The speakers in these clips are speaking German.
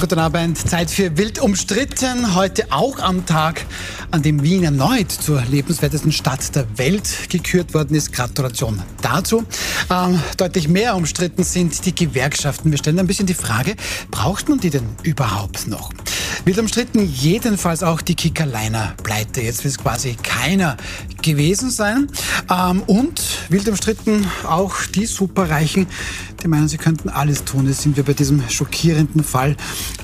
Guten Abend. Zeit für Wild umstritten. Heute auch am Tag, an dem Wien erneut zur lebenswertesten Stadt der Welt gekürt worden ist. Gratulation dazu. Ähm, deutlich mehr umstritten sind die Gewerkschaften. Wir stellen ein bisschen die Frage, braucht man die denn überhaupt noch? Wild umstritten jedenfalls auch die Kickerliner Pleite. Jetzt will es quasi keiner gewesen sein. Ähm, und wild umstritten auch die Superreichen, die meinen, sie könnten alles tun. Jetzt sind wir bei diesem schockierenden Fall.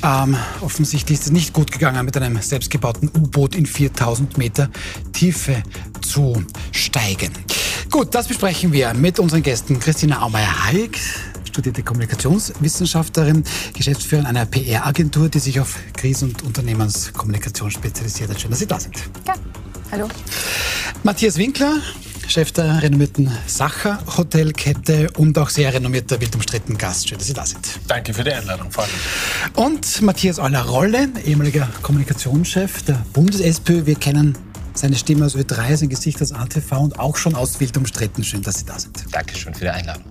Ähm, offensichtlich ist es nicht gut gegangen, mit einem selbstgebauten U-Boot in 4000 Meter Tiefe zu steigen. Gut, das besprechen wir mit unseren Gästen. Christina Aumeier-Hayek, studierte Kommunikationswissenschaftlerin, Geschäftsführerin einer PR-Agentur, die sich auf Krisen- und Unternehmenskommunikation spezialisiert hat. Schön, dass Sie da sind. Ja, hallo. Matthias Winkler, Chef der renommierten Sacher Hotelkette und auch sehr renommierter, wild umstritten Gast. Schön, dass Sie da sind. Danke für die Einladung, allem. Und Matthias Euler-Rolle, ehemaliger Kommunikationschef der Bundes-SPÖ. Wir kennen seine Stimme aus Ö3, sein Gesicht aus ATV und auch schon aus wild umstritten. Schön, dass Sie da sind. Dankeschön für die Einladung.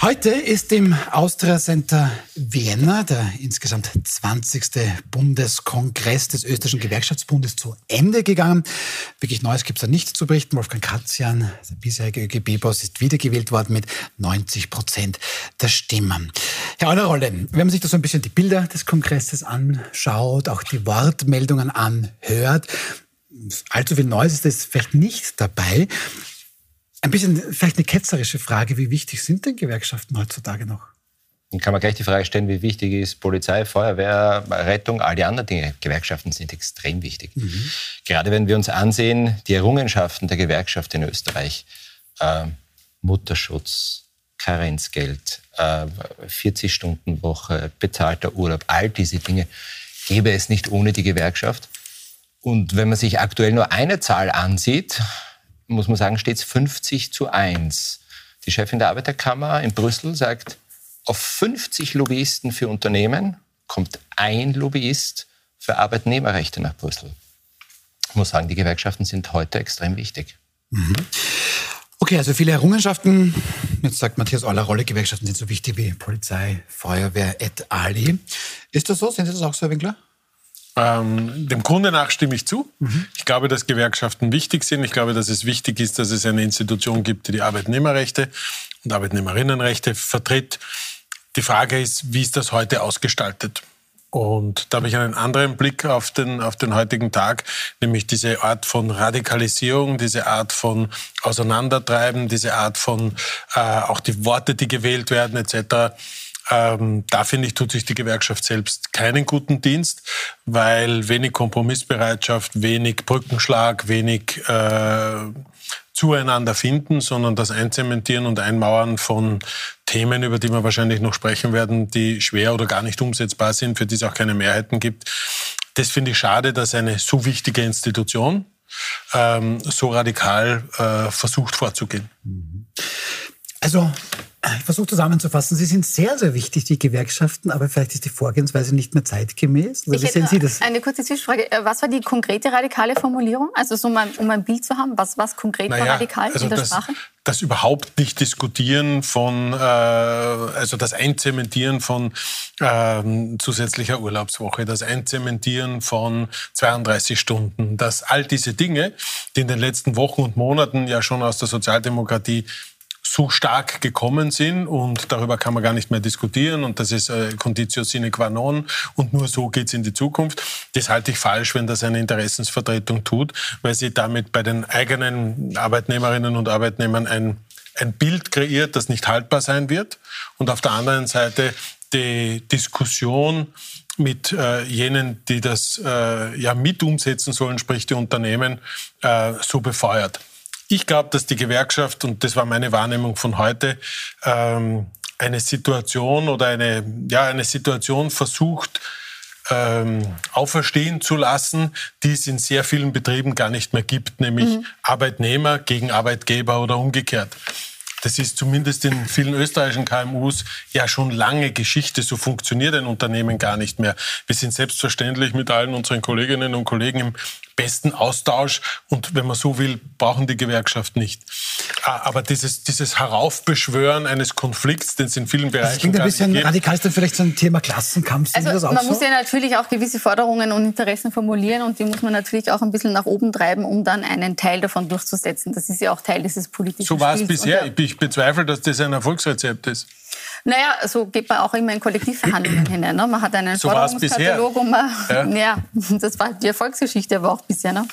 Heute ist im Austria Center Vienna der insgesamt 20. Bundeskongress des österreichischen Gewerkschaftsbundes zu Ende gegangen. Wirklich Neues gibt es da nicht zu berichten. Wolfgang Katzian, der bisherige ÖGB-Boss, ist wiedergewählt worden mit 90 Prozent der Stimmen. Herr Eulerrolle, wenn man sich da so ein bisschen die Bilder des Kongresses anschaut, auch die Wortmeldungen anhört, allzu viel Neues ist es vielleicht nicht dabei. Ein bisschen vielleicht eine ketzerische Frage. Wie wichtig sind denn Gewerkschaften heutzutage noch? Dann kann man gleich die Frage stellen, wie wichtig ist Polizei, Feuerwehr, Rettung, all die anderen Dinge. Gewerkschaften sind extrem wichtig. Mhm. Gerade wenn wir uns ansehen, die Errungenschaften der Gewerkschaft in Österreich, äh, Mutterschutz, Karenzgeld, äh, 40-Stunden-Woche, bezahlter Urlaub, all diese Dinge gäbe es nicht ohne die Gewerkschaft. Und wenn man sich aktuell nur eine Zahl ansieht, muss man sagen, steht es 50 zu 1. Die Chefin der Arbeiterkammer in Brüssel sagt, auf 50 Lobbyisten für Unternehmen kommt ein Lobbyist für Arbeitnehmerrechte nach Brüssel. Ich muss sagen, die Gewerkschaften sind heute extrem wichtig. Mhm. Okay, also viele Errungenschaften. Jetzt sagt Matthias Euler, Rolle Gewerkschaften sind so wichtig wie Polizei, Feuerwehr et ali. Ist das so? Sehen Sie das auch so, Herr Winkler? Ähm, dem Grunde nach stimme ich zu. Mhm. Ich glaube, dass Gewerkschaften wichtig sind. Ich glaube, dass es wichtig ist, dass es eine Institution gibt, die die Arbeitnehmerrechte und Arbeitnehmerinnenrechte vertritt. Die Frage ist, wie ist das heute ausgestaltet? Und da habe ich einen anderen Blick auf den, auf den heutigen Tag, nämlich diese Art von Radikalisierung, diese Art von Auseinandertreiben, diese Art von äh, auch die Worte, die gewählt werden etc. Ähm, da finde ich, tut sich die Gewerkschaft selbst keinen guten Dienst, weil wenig Kompromissbereitschaft, wenig Brückenschlag, wenig äh, zueinander finden, sondern das Einzementieren und Einmauern von Themen, über die wir wahrscheinlich noch sprechen werden, die schwer oder gar nicht umsetzbar sind, für die es auch keine Mehrheiten gibt. Das finde ich schade, dass eine so wichtige Institution ähm, so radikal äh, versucht vorzugehen. Also ich versuche zusammenzufassen. Sie sind sehr, sehr wichtig, die Gewerkschaften, aber vielleicht ist die Vorgehensweise nicht mehr zeitgemäß. Oder wie sehen Sie das? Eine kurze Zwischenfrage. Äh, was war die konkrete radikale Formulierung? Also so um ein, um ein Bild zu haben, was, was konkret naja, war radikal also in der das, Sprache? Das überhaupt nicht diskutieren von, äh, also das Einzementieren von äh, zusätzlicher Urlaubswoche, das Einzementieren von 32 Stunden, dass all diese Dinge, die in den letzten Wochen und Monaten ja schon aus der Sozialdemokratie so stark gekommen sind und darüber kann man gar nicht mehr diskutieren und das ist äh, Conditio sine qua non und nur so geht's in die Zukunft. Das halte ich falsch, wenn das eine Interessensvertretung tut, weil sie damit bei den eigenen Arbeitnehmerinnen und Arbeitnehmern ein, ein Bild kreiert, das nicht haltbar sein wird und auf der anderen Seite die Diskussion mit äh, jenen, die das äh, ja mit umsetzen sollen, sprich die Unternehmen, äh, so befeuert. Ich glaube, dass die Gewerkschaft, und das war meine Wahrnehmung von heute, ähm, eine Situation oder eine, ja, eine Situation versucht, ähm, auferstehen zu lassen, die es in sehr vielen Betrieben gar nicht mehr gibt, nämlich mhm. Arbeitnehmer gegen Arbeitgeber oder umgekehrt. Das ist zumindest in vielen österreichischen KMUs ja schon lange Geschichte. So funktioniert ein Unternehmen gar nicht mehr. Wir sind selbstverständlich mit allen unseren Kolleginnen und Kollegen im besten Austausch und wenn man so will, brauchen die Gewerkschaft nicht. Ah, aber dieses, dieses Heraufbeschwören eines Konflikts, den es in vielen Bereichen das klingt ein bisschen radikal, ist dann vielleicht so ein Thema Klassenkampf. Also man so? muss ja natürlich auch gewisse Forderungen und Interessen formulieren und die muss man natürlich auch ein bisschen nach oben treiben, um dann einen Teil davon durchzusetzen. Das ist ja auch Teil dieses politischen So war es bisher. ich bezweifle, dass das ein Erfolgsrezept ist. Naja, so geht man auch immer in Kollektivverhandlungen hinein. Ne? Man hat einen so Forderungskatalog und man, ja. ja. das war die Erfolgsgeschichte aber auch bisher. Ne?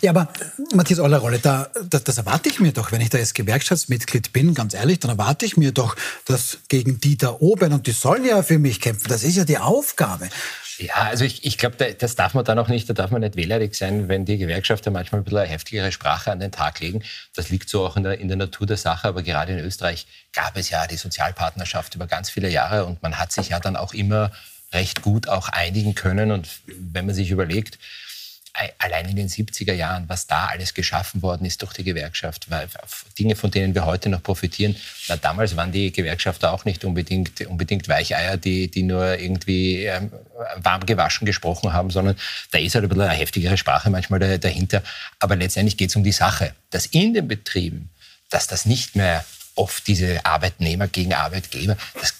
Ja, aber Matthias Ollerrolle, da, das, das erwarte ich mir doch, wenn ich da jetzt Gewerkschaftsmitglied bin, ganz ehrlich, dann erwarte ich mir doch, dass gegen die da oben, und die sollen ja für mich kämpfen, das ist ja die Aufgabe. Ja, also ich, ich glaube, das darf man dann auch nicht, da darf man nicht wählerig sein, wenn die Gewerkschafter manchmal ein bisschen eine heftigere Sprache an den Tag legen. Das liegt so auch in der, in der Natur der Sache, aber gerade in Österreich gab es ja die Sozialpartnerschaft über ganz viele Jahre und man hat sich ja dann auch immer recht gut auch einigen können. Und wenn man sich überlegt, allein in den 70er Jahren, was da alles geschaffen worden ist durch die Gewerkschaft, Dinge, von denen wir heute noch profitieren. Na, damals waren die Gewerkschafter auch nicht unbedingt, unbedingt Weicheier, die, die nur irgendwie ähm, warm gewaschen gesprochen haben, sondern da ist halt ein bisschen eine heftigere Sprache manchmal dahinter. Aber letztendlich geht es um die Sache, dass in den Betrieben, dass das nicht mehr oft diese Arbeitnehmer gegen Arbeitgeber, das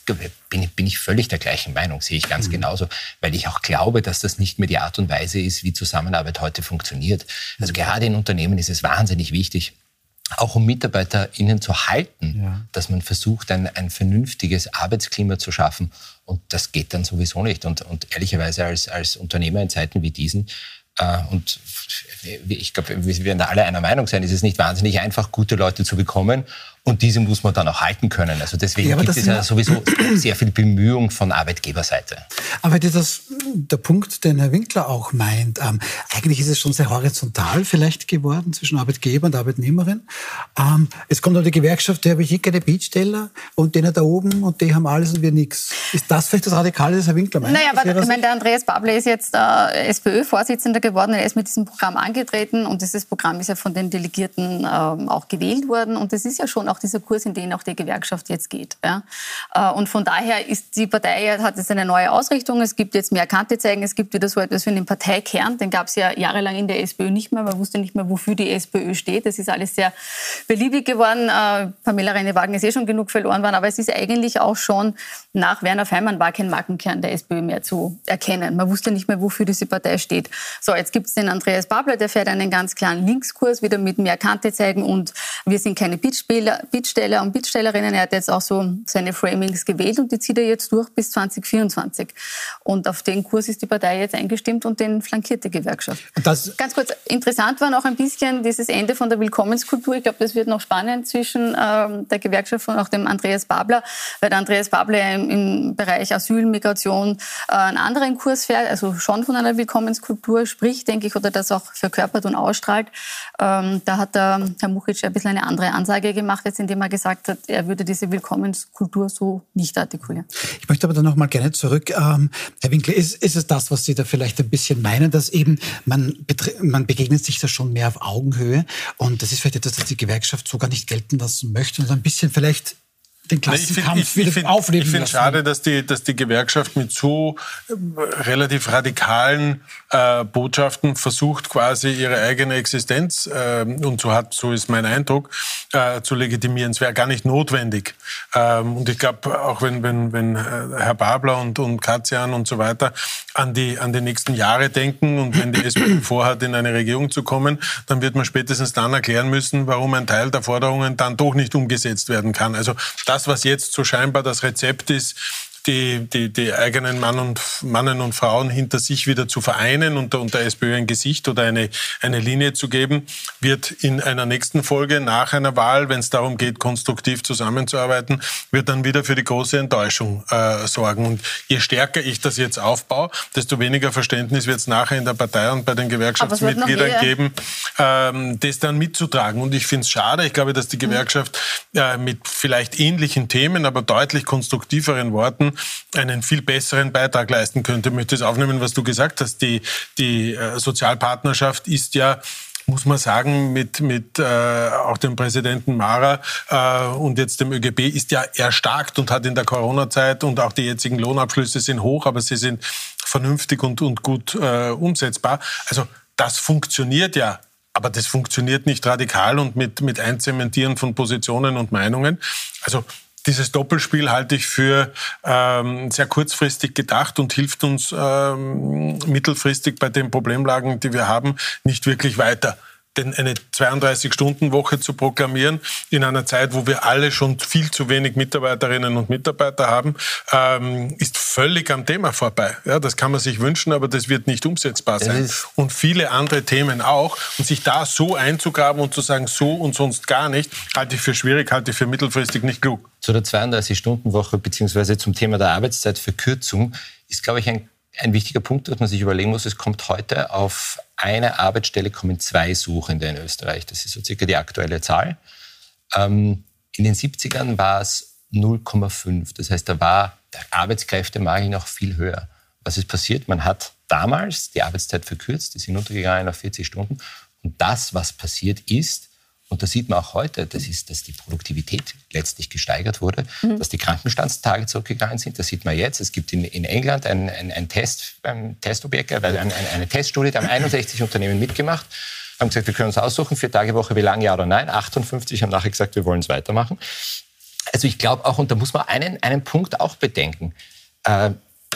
bin, bin ich völlig der gleichen Meinung, sehe ich ganz mhm. genauso, weil ich auch glaube, dass das nicht mehr die Art und Weise ist, wie Zusammenarbeit heute funktioniert. Also mhm. gerade in Unternehmen ist es wahnsinnig wichtig, auch um MitarbeiterInnen zu halten, ja. dass man versucht, ein, ein vernünftiges Arbeitsklima zu schaffen. Und das geht dann sowieso nicht. Und, und ehrlicherweise als, als Unternehmer in Zeiten wie diesen äh, und ich glaube, wir werden da alle einer Meinung sein, ist es nicht wahnsinnig einfach, gute Leute zu bekommen. Und diese muss man dann auch halten können. Also deswegen ja, gibt es ja sowieso sehr viel Bemühung von Arbeitgeberseite. Aber das ist der Punkt, den Herr Winkler auch meint. Ähm, eigentlich ist es schon sehr horizontal vielleicht geworden zwischen Arbeitgeber und Arbeitnehmerin. Ähm, es kommt noch die Gewerkschaft, die habe ich eh keine Bietsteller und denen da oben und die haben alles und wir nichts. Ist das vielleicht das Radikale, das Herr Winkler meint? Naja, aber ich meine, der Andreas Babler ist jetzt äh, SPÖ-Vorsitzender geworden. Er ist mit diesem Programm angetreten und dieses Programm ist ja von den Delegierten äh, auch gewählt worden. Und das ist ja schon auch auch dieser Kurs, in den auch die Gewerkschaft jetzt geht. Ja. Äh, und von daher ist die Partei hat jetzt eine neue Ausrichtung. Es gibt jetzt mehr Kante zeigen. Es gibt wieder so etwas wie einen Parteikern. Den gab es ja jahrelang in der SPÖ nicht mehr. Man wusste nicht mehr, wofür die SPÖ steht. Das ist alles sehr beliebig geworden. Äh, Pamela Reine-Wagen ist eh schon genug verloren worden. Aber es ist eigentlich auch schon nach Werner Feimann war kein Markenkern der SPÖ mehr zu erkennen. Man wusste nicht mehr, wofür diese Partei steht. So, jetzt gibt es den Andreas Babler, der fährt einen ganz klaren Linkskurs, wieder mit mehr Kante zeigen und wir sind keine Bittspieler, Bittsteller und Bittstellerinnen. Er hat jetzt auch so seine Framings gewählt und die zieht er jetzt durch bis 2024. Und auf den Kurs ist die Partei jetzt eingestimmt und den flankiert die Gewerkschaft. Das Ganz kurz, interessant war noch ein bisschen dieses Ende von der Willkommenskultur. Ich glaube, das wird noch spannend zwischen ähm, der Gewerkschaft und auch dem Andreas Babler, weil der Andreas Babler im, im Bereich Asyl, Migration äh, einen anderen Kurs fährt, also schon von einer Willkommenskultur spricht, denke ich, oder das auch verkörpert und ausstrahlt. Ähm, da hat der Herr Muchic ein bisschen eine andere Ansage gemacht, jetzt indem er gesagt hat, er würde diese Willkommenskultur so nicht artikulieren. Ich möchte aber dann noch mal gerne zurück. Ähm, Herr Winkler, ist, ist es das, was Sie da vielleicht ein bisschen meinen, dass eben man, man begegnet sich da schon mehr auf Augenhöhe und das ist vielleicht etwas, das die Gewerkschaft so gar nicht gelten lassen möchte und ein bisschen vielleicht den Klassenkampf ich find, wieder aufleben Ich finde es schade, dass die, dass die Gewerkschaft mit so äh, relativ radikalen äh, Botschaften versucht, quasi ihre eigene Existenz, äh, und so hat, so ist mein Eindruck, äh, zu legitimieren. Es wäre gar nicht notwendig. Ähm, und ich glaube, auch wenn, wenn, wenn äh, Herr Babler und, und Katzian und so weiter an die, an die nächsten Jahre denken und wenn die SPD vorhat, in eine Regierung zu kommen, dann wird man spätestens dann erklären müssen, warum ein Teil der Forderungen dann doch nicht umgesetzt werden kann. Also das, was jetzt so scheinbar das Rezept ist, die, die, die eigenen Mann und, Mannen und Frauen hinter sich wieder zu vereinen und und der SPÖ ein Gesicht oder eine, eine Linie zu geben, wird in einer nächsten Folge nach einer Wahl, wenn es darum geht, konstruktiv zusammenzuarbeiten, wird dann wieder für die große Enttäuschung äh, sorgen. Und je stärker ich das jetzt aufbaue, desto weniger Verständnis wird es nachher in der Partei und bei den Gewerkschaftsmitgliedern geben, ähm, das dann mitzutragen. Und ich finde es schade. Ich glaube, dass die Gewerkschaft äh, mit vielleicht ähnlichen Themen, aber deutlich konstruktiveren Worten einen viel besseren Beitrag leisten könnte. Ich möchte es aufnehmen, was du gesagt hast. Die, die äh, Sozialpartnerschaft ist ja muss man sagen, mit, mit äh, auch dem Präsidenten Mara äh, und jetzt dem ÖGB ist ja erstarkt und hat in der Corona-Zeit und auch die jetzigen Lohnabschlüsse sind hoch, aber sie sind vernünftig und, und gut äh, umsetzbar. Also das funktioniert ja aber das funktioniert nicht radikal und mit, mit Einzementieren von Positionen und Meinungen. Also dieses Doppelspiel halte ich für ähm, sehr kurzfristig gedacht und hilft uns ähm, mittelfristig bei den Problemlagen, die wir haben, nicht wirklich weiter denn eine 32-Stunden-Woche zu proklamieren in einer Zeit, wo wir alle schon viel zu wenig Mitarbeiterinnen und Mitarbeiter haben, ähm, ist völlig am Thema vorbei. Ja, das kann man sich wünschen, aber das wird nicht umsetzbar sein. Und viele andere Themen auch. Und sich da so einzugraben und zu sagen, so und sonst gar nicht, halte ich für schwierig, halte ich für mittelfristig nicht klug. Zu der 32-Stunden-Woche beziehungsweise zum Thema der Arbeitszeitverkürzung ist, glaube ich, ein ein wichtiger Punkt, dass man sich überlegen muss, es kommt heute auf eine Arbeitsstelle kommen zwei Suchende in Österreich. Das ist so circa die aktuelle Zahl. Ähm, in den 70ern war es 0,5. Das heißt, da war der Arbeitskräftemangel noch viel höher. Was ist passiert? Man hat damals die Arbeitszeit verkürzt, die sind untergegangen auf 40 Stunden. Und das, was passiert ist, und das sieht man auch heute, das ist, dass die Produktivität letztlich gesteigert wurde, mhm. dass die Krankenstandstage zurückgegangen sind. Das sieht man jetzt. Es gibt in, in England ein, ein, ein Test, ein Testobjekt, also ein, eine Teststudie, da haben 61 Unternehmen mitgemacht, haben gesagt, wir können uns aussuchen, vier Tage Woche, wie lange, ja oder nein. 58 haben nachher gesagt, wir wollen es weitermachen. Also ich glaube auch, und da muss man einen, einen Punkt auch bedenken, äh,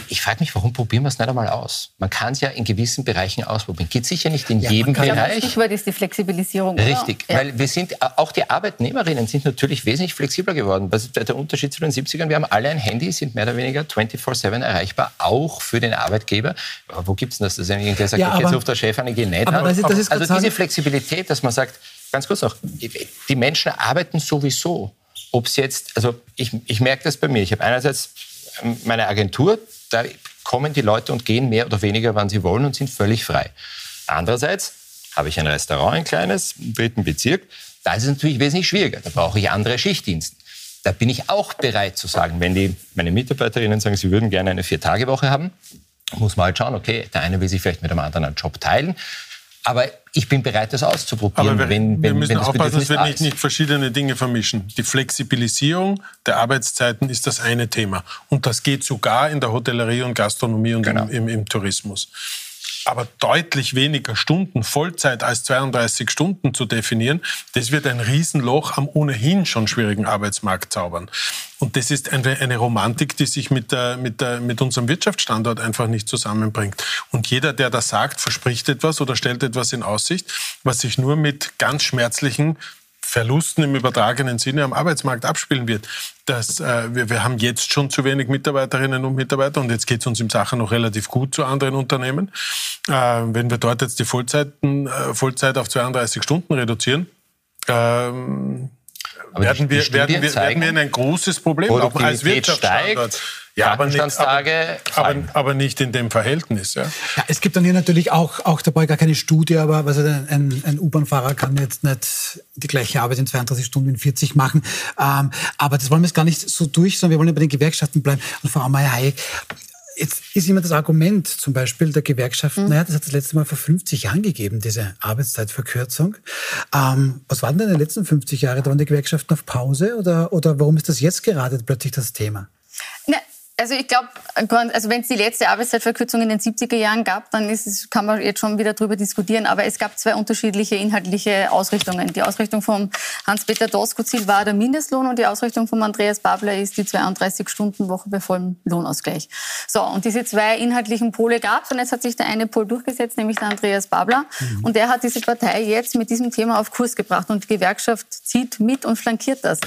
ich frage mich, warum probieren wir es nicht einmal aus? Man kann es ja in gewissen Bereichen ausprobieren. Geht sicher nicht in ja, jedem Bereich. Das Stichwort ist die Flexibilisierung. Richtig, ja. weil wir sind, auch die Arbeitnehmerinnen sind natürlich wesentlich flexibler geworden. Was ist der Unterschied zu den 70ern? Wir haben alle ein Handy, sind mehr oder weniger 24-7 erreichbar, auch für den Arbeitgeber. Aber wo gibt es das? Dass irgendwer sagt, ja, aber, jetzt ruft der Chef an, ich gehe nicht aber das ist, das ist Also diese Flexibilität, dass man sagt, ganz kurz noch, die Menschen arbeiten sowieso. Ob es jetzt, also ich, ich merke das bei mir. Ich habe einerseits meine Agentur, da kommen die Leute und gehen mehr oder weniger, wann sie wollen und sind völlig frei. Andererseits habe ich ein Restaurant, ein kleines, im dritten Bezirk. Da ist es natürlich wesentlich schwieriger. Da brauche ich andere Schichtdienste. Da bin ich auch bereit zu sagen, wenn die, meine Mitarbeiterinnen sagen, sie würden gerne eine Vier-Tage-Woche haben, muss man halt schauen, okay, der eine will sich vielleicht mit dem anderen einen Job teilen. Aber ich bin bereit, das auszuprobieren. Aber wir, wenn, wenn, wir müssen wenn das aufpassen, dass wir nicht, nicht, verschiedene Dinge vermischen. Die Flexibilisierung der Arbeitszeiten ist das eine Thema. Und das geht sogar in der Hotellerie und Gastronomie und genau. im, im, im Tourismus aber deutlich weniger Stunden, Vollzeit als 32 Stunden zu definieren, das wird ein Riesenloch am ohnehin schon schwierigen Arbeitsmarkt zaubern. Und das ist eine, eine Romantik, die sich mit, der, mit, der, mit unserem Wirtschaftsstandort einfach nicht zusammenbringt. Und jeder, der das sagt, verspricht etwas oder stellt etwas in Aussicht, was sich nur mit ganz schmerzlichen Verlusten im übertragenen Sinne am Arbeitsmarkt abspielen wird. Das, äh, wir, wir haben jetzt schon zu wenig Mitarbeiterinnen und Mitarbeiter und jetzt geht es uns im Sachen noch relativ gut zu anderen Unternehmen. Äh, wenn wir dort jetzt die Vollzeiten, äh, Vollzeit auf 32 Stunden reduzieren, ähm, werden, die, die wir, werden, wir, werden wir in ein großes Problem, auch als Wirtschaftsstandort. Steigt ja, aber nicht, aber, aber, aber, nicht in dem Verhältnis. Ja. ja. es gibt dann hier natürlich auch, auch dabei gar keine Studie, aber also ein, ein U-Bahn-Fahrer kann jetzt nicht die gleiche Arbeit in 32 Stunden in 40 machen. Ähm, aber das wollen wir jetzt gar nicht so durch, sondern wir wollen ja bei den Gewerkschaften bleiben. Und Frau Meyer-Hayek, Jetzt ist immer das Argument zum Beispiel der Gewerkschaften, mhm. naja, das hat das letzte Mal vor 50 Jahren gegeben, diese Arbeitszeitverkürzung. Ähm, was waren denn in den letzten 50 Jahren? Da waren die Gewerkschaften auf Pause oder, oder warum ist das jetzt gerade plötzlich das Thema? Also ich glaube, also wenn es die letzte Arbeitszeitverkürzung in den 70er Jahren gab, dann ist kann man jetzt schon wieder darüber diskutieren. Aber es gab zwei unterschiedliche inhaltliche Ausrichtungen. Die Ausrichtung von Hans-Peter Doskozil war der Mindestlohn und die Ausrichtung von Andreas Babler ist die 32-Stunden-Woche bei vollem Lohnausgleich. So, und diese zwei inhaltlichen Pole gab es und jetzt hat sich der eine Pol durchgesetzt, nämlich der Andreas Babler. Mhm. Und der hat diese Partei jetzt mit diesem Thema auf Kurs gebracht und die Gewerkschaft zieht mit und flankiert das.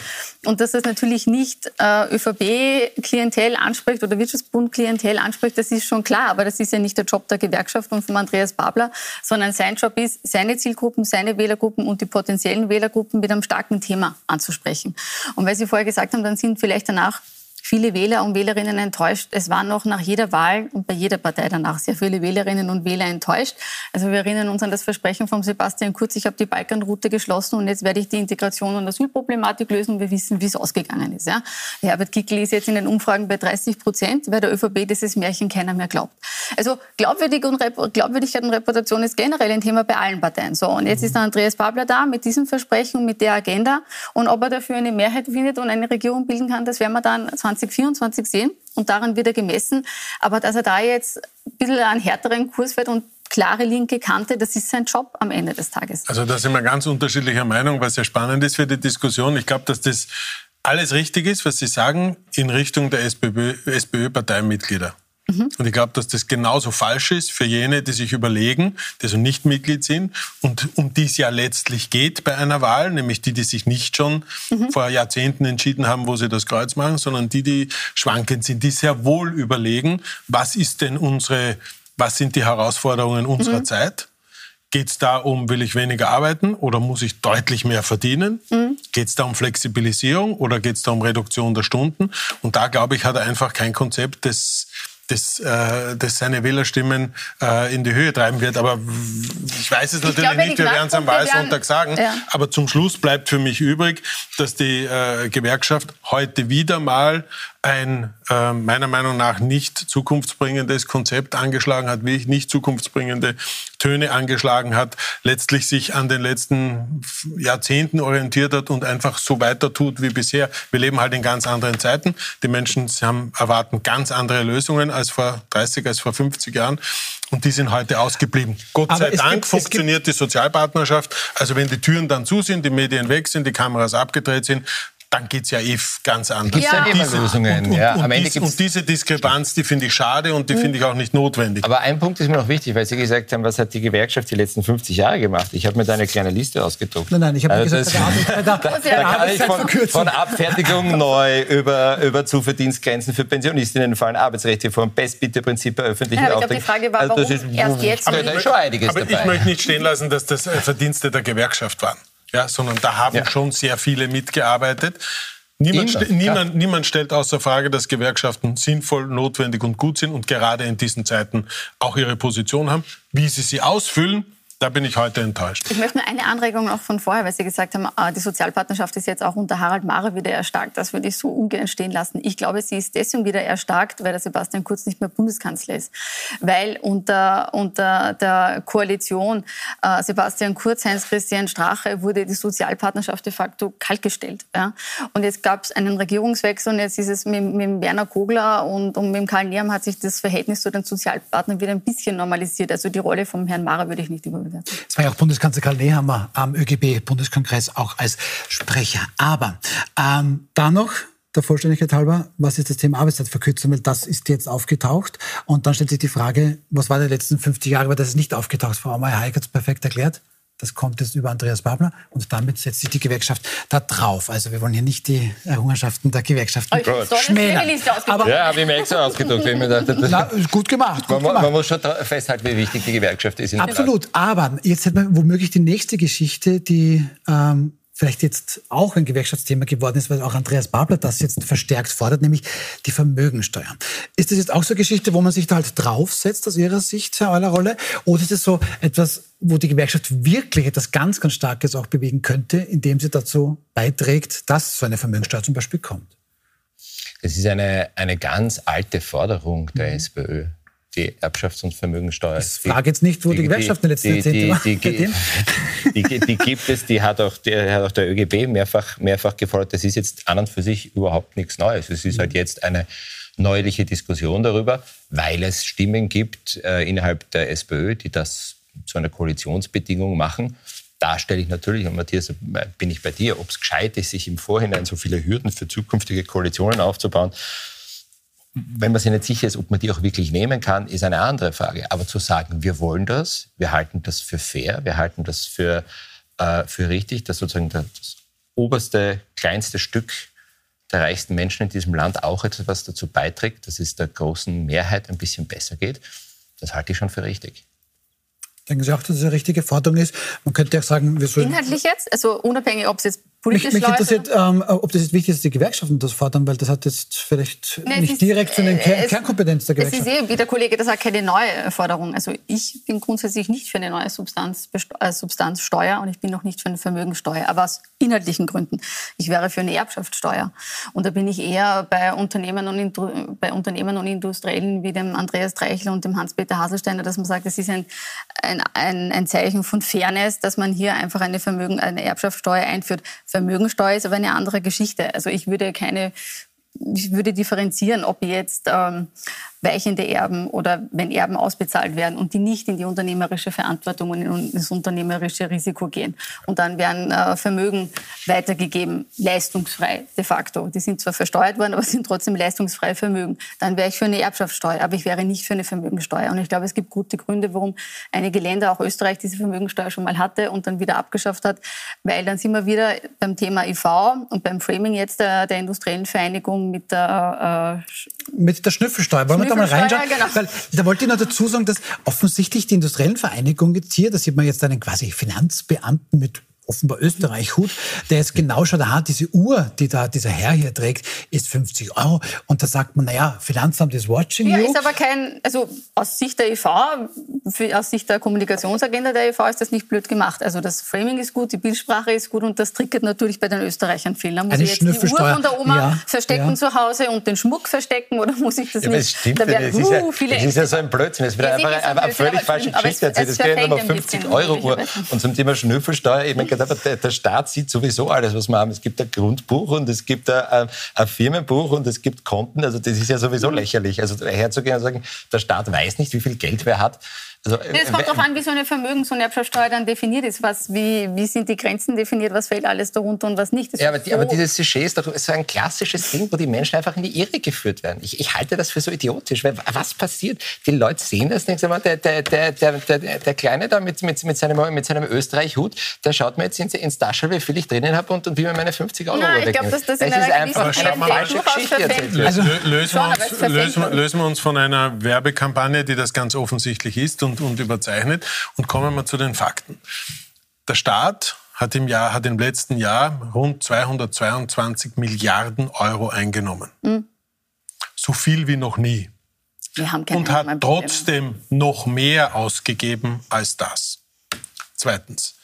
Und dass das natürlich nicht äh, ÖVP-Klientel anspricht, anspricht oder Wirtschaftsbund Klientel anspricht, das ist schon klar. Aber das ist ja nicht der Job der Gewerkschaft und von Andreas Babler, sondern sein Job ist, seine Zielgruppen, seine Wählergruppen und die potenziellen Wählergruppen mit einem starken Thema anzusprechen. Und weil Sie vorher gesagt haben, dann sind vielleicht danach viele Wähler und Wählerinnen enttäuscht. Es waren noch nach jeder Wahl und bei jeder Partei danach sehr viele Wählerinnen und Wähler enttäuscht. Also wir erinnern uns an das Versprechen von Sebastian Kurz, ich habe die Balkanroute geschlossen und jetzt werde ich die Integration und Asylproblematik lösen wir wissen, wie es ausgegangen ist. Ja? Herbert Kickl ist jetzt in den Umfragen bei 30 Prozent, weil der ÖVP dieses Märchen keiner mehr glaubt. Also Glaubwürdig und Glaubwürdigkeit und Reputation ist generell ein Thema bei allen Parteien. So, und jetzt ist der Andreas Babler da mit diesem Versprechen und mit der Agenda. Und ob er dafür eine Mehrheit findet und eine Regierung bilden kann, das werden wir dann 2024 sehen und daran wird er gemessen. Aber dass er da jetzt ein bisschen einen härteren Kurs fährt und klare linke Kante, das ist sein Job am Ende des Tages. Also da sind wir ganz unterschiedlicher Meinung, was sehr spannend ist für die Diskussion. Ich glaube, dass das alles richtig ist, was Sie sagen, in Richtung der SPÖ-Parteimitglieder. Mhm. Und ich glaube, dass das genauso falsch ist für jene, die sich überlegen, die so nicht Mitglied sind und um die es ja letztlich geht bei einer Wahl, nämlich die, die sich nicht schon mhm. vor Jahrzehnten entschieden haben, wo sie das Kreuz machen, sondern die, die schwankend sind, die sehr wohl überlegen, was ist denn unsere, was sind die Herausforderungen unserer mhm. Zeit? Geht es da um, will ich weniger arbeiten oder muss ich deutlich mehr verdienen? Mhm. Geht es da um Flexibilisierung oder geht es da um Reduktion der Stunden? Und da, glaube ich, hat er einfach kein Konzept, das das, äh, das seine Wählerstimmen äh, in die Höhe treiben wird. Aber ich weiß es natürlich glaube, nicht, wir werden es am Wahlsonntag sagen. Ja. Aber zum Schluss bleibt für mich übrig, dass die äh, Gewerkschaft heute wieder mal ein äh, meiner Meinung nach nicht zukunftsbringendes Konzept angeschlagen hat, wie ich nicht zukunftsbringende Töne angeschlagen hat, letztlich sich an den letzten Jahrzehnten orientiert hat und einfach so weiter tut wie bisher. Wir leben halt in ganz anderen Zeiten. Die Menschen haben, erwarten ganz andere Lösungen als vor 30, als vor 50 Jahren. Und die sind heute ausgeblieben. Gott Aber sei Dank gibt, funktioniert die Sozialpartnerschaft. Also wenn die Türen dann zu sind, die Medien weg sind, die Kameras abgedreht sind, dann geht es ja eh ganz anders. Ja. immer Lösungen. Und, ja, und, dies, und, diese Diskrepanz, die finde ich schade und die finde ich auch nicht notwendig. Aber ein Punkt ist mir noch wichtig, weil Sie gesagt haben, was hat die Gewerkschaft die letzten 50 Jahre gemacht? Ich habe mir da eine kleine Liste ausgedruckt. Nein, nein, ich habe also gesagt, das, da, da, da, kann ich von, von Abfertigung neu über, über Zuverdienstgrenzen für Pensionistinnen fallen, Arbeitsrechtsreform, Bestbitte-Prinzip bei öffentlichen ja, Aufträgen. Die Frage war, also, warum ist, erst jetzt? Aber, ich, schon einiges aber dabei. ich möchte nicht stehen lassen, dass das Verdienste der Gewerkschaft waren ja, sondern da haben ja. schon sehr viele mitgearbeitet. Niemand, st niemand, niemand, stellt außer Frage, dass Gewerkschaften sinnvoll, notwendig und gut sind und gerade in diesen Zeiten auch ihre Position haben. Wie sie sie ausfüllen, da bin ich heute enttäuscht. Ich möchte nur eine Anregung noch von vorher, weil Sie gesagt haben, ah, die Sozialpartnerschaft ist jetzt auch unter Harald Mare wieder erstarkt. Das würde ich so ungern stehen lassen. Ich glaube, sie ist deswegen wieder erstarkt, weil der Sebastian Kurz nicht mehr Bundeskanzler ist. Weil unter, unter der Koalition äh, Sebastian Kurz, Heinz-Christian Strache wurde die Sozialpartnerschaft de facto kaltgestellt. Ja? Und jetzt gab es einen Regierungswechsel und jetzt ist es mit, mit Werner Kogler und, und mit Karl Nehammer hat sich das Verhältnis zu den Sozialpartnern wieder ein bisschen normalisiert. Also die Rolle vom Herrn Mare würde ich nicht überwinden werden. Es war ja auch Bundeskanzler Karl Nehammer am ÖGB-Bundeskongress auch als Sprecher. Aber ähm, da noch der Vollständigkeit halber, was ist das Thema Arbeitszeitverkürzung? Weil das ist jetzt aufgetaucht. Und dann stellt sich die Frage, was war den letzten 50 Jahren, weil das ist nicht aufgetaucht. Frau Meyer-Heik hat es perfekt erklärt. Das kommt jetzt über Andreas Babler und damit setzt sich die Gewerkschaft da drauf. Also wir wollen hier nicht die Errungenschaften der Gewerkschaften schmälern. Aber ja, habe ich mir extra ausgedruckt. Wenn mir dachte, Na, gut gemacht. Gut man, gemacht. man, muss schon festhalten, wie wichtig die Gewerkschaft ist. Absolut. Aber jetzt hätten wir womöglich die nächste Geschichte, die ähm, vielleicht jetzt auch ein Gewerkschaftsthema geworden ist, weil auch Andreas Babler das jetzt verstärkt fordert, nämlich die Vermögensteuer. Ist das jetzt auch so eine Geschichte, wo man sich da halt draufsetzt aus Ihrer Sicht, Herr Eulerrolle? Oder ist es so etwas, wo die Gewerkschaft wirklich etwas ganz, ganz Starkes auch bewegen könnte, indem sie dazu beiträgt, dass so eine Vermögensteuer zum Beispiel kommt? Das ist eine, eine ganz alte Forderung der mhm. SPÖ die Erbschafts- und Vermögensteuer. Ich frage jetzt nicht, wo die, die Gewerkschaft in den letzten Jahrzehnten die, die, die, die, gibt es, die hat auch, die hat auch der ÖGB mehrfach, mehrfach gefordert. Das ist jetzt an und für sich überhaupt nichts Neues. Es ist halt jetzt eine neuliche Diskussion darüber, weil es Stimmen gibt äh, innerhalb der SPÖ, die das zu einer Koalitionsbedingung machen. Da stelle ich natürlich, und Matthias, bin ich bei dir, ob es gescheit ist, sich im Vorhinein so viele Hürden für zukünftige Koalitionen aufzubauen wenn man sich nicht sicher ist, ob man die auch wirklich nehmen kann, ist eine andere Frage. Aber zu sagen, wir wollen das, wir halten das für fair, wir halten das für, äh, für richtig, dass sozusagen das oberste, kleinste Stück der reichsten Menschen in diesem Land auch etwas dazu beiträgt, dass es der großen Mehrheit ein bisschen besser geht, das halte ich schon für richtig. Denken Sie auch, dass das eine richtige Forderung ist? Man könnte auch sagen, wir sollen... Inhaltlich jetzt? Also unabhängig, ob es jetzt politisch mich, mich interessiert, ähm, ob das jetzt wichtig ist, dass die Gewerkschaften das fordern, weil das hat jetzt vielleicht nee, nicht ist, direkt zu den Ker Kernkompetenz der Gewerkschaft. Es ist eh, wie der Kollege das sagt, keine neue Forderung. Also ich bin grundsätzlich nicht für eine neue Substanz, äh, Substanzsteuer und ich bin auch nicht für eine Vermögensteuer, aber aus inhaltlichen Gründen. Ich wäre für eine Erbschaftssteuer. Und da bin ich eher bei Unternehmen und, bei Unternehmen und Industriellen wie dem Andreas Treichel und dem Hans-Peter Haselsteiner, dass man sagt, es ist ein, ein, ein, ein Zeichen von Fairness, dass man hier einfach eine Vermögen, eine Erbschaftssteuer einführt Vermögensteuer ist aber eine andere Geschichte. Also ich würde keine ich würde differenzieren, ob jetzt ähm, weichende Erben oder wenn Erben ausbezahlt werden und die nicht in die unternehmerische Verantwortung und in das unternehmerische Risiko gehen. Und dann werden äh, Vermögen weitergegeben, leistungsfrei de facto. Die sind zwar versteuert worden, aber sind trotzdem leistungsfreie Vermögen. Dann wäre ich für eine Erbschaftssteuer, aber ich wäre nicht für eine Vermögensteuer. Und ich glaube, es gibt gute Gründe, warum einige Länder, auch Österreich, diese Vermögensteuer schon mal hatte und dann wieder abgeschafft hat, weil dann sind wir wieder beim Thema IV und beim Framing jetzt der, der industriellen Vereinigung mit der äh, mit der Schnüffelsteuer. Wollen da mal reinschauen? Genau. Weil, da wollte ich noch dazu sagen, dass offensichtlich die industriellen Vereinigung jetzt hier, da sieht man jetzt einen quasi Finanzbeamten mit offenbar Österreich-Hut, der jetzt genau schaut, aha, diese Uhr, die da dieser Herr hier trägt, ist 50 Euro. Und da sagt man, naja, Finanzamt ist watching ja, you. ist aber kein, also aus Sicht der EV, für, aus Sicht der Kommunikationsagenda der EV ist das nicht blöd gemacht. Also das Framing ist gut, die Bildsprache ist gut und das triggert natürlich bei den Österreichern viel. Da muss Eine ich jetzt die Uhr von der Oma ja, verstecken ja. zu Hause und den Schmuck verstecken oder muss ich das ja, nicht? Das stimmt, da werden, das, ist ja, uh, viele das ist ja so ein Blödsinn. Es wird Ja, einfach eine, völlig falsche Geschichte es- erzählt. es Es geht nur noch verfängt ein 50 bisschen, Euro Uhr. Und zum Thema Schnüffelsteuer, ich meine, gerade, aber der, der Staat sieht sowieso alles, was wir haben. Es gibt ein Grundbuch und es gibt ein, ein Firmenbuch und es gibt Konten. Also das ist ja sowieso lächerlich. Also herzugehen und sagen, der Staat weiß nicht, wie viel Geld wer hat. Also, Es kommt darauf an, wie so eine Vermögens- und Erbschaftssteuer dann definiert ist. Was, wie, wie sind die Grenzen definiert? Was fällt alles darunter und was nicht? Das Ja, aber, die, so- aber dieses Sujet ist doch so ein klassisches Ding, wo die Menschen einfach in die Irre geführt werden. Ich, ich halte das für so idiotisch, weil was passiert? Die Leute sehen das nicht. Sag mal, Der, der, der, der, der, der Kleine da mit, mit, mit seinem, mit seinem Österreich-Hut, der schaut mir jetzt ins, ins Taschel, wie viel ich drinnen habe und, und wie mir meine 50 Euro Nein, ich glaube, dass das in ist einfach eine falsche Geschichte erzählt wird. Also, lösen, wir uns, lösen wir uns von einer Werbekampagne, die das ganz offensichtlich ist und, und überzeichnet, und kommen wir zu den Fakten. Der Staat hat im, Jahr, hat im letzten Jahr rund 222 Milliarden Euro eingenommen. Mhm. So viel wie noch nie. Und hat trotzdem noch mehr ausgegeben als das. Zweitens,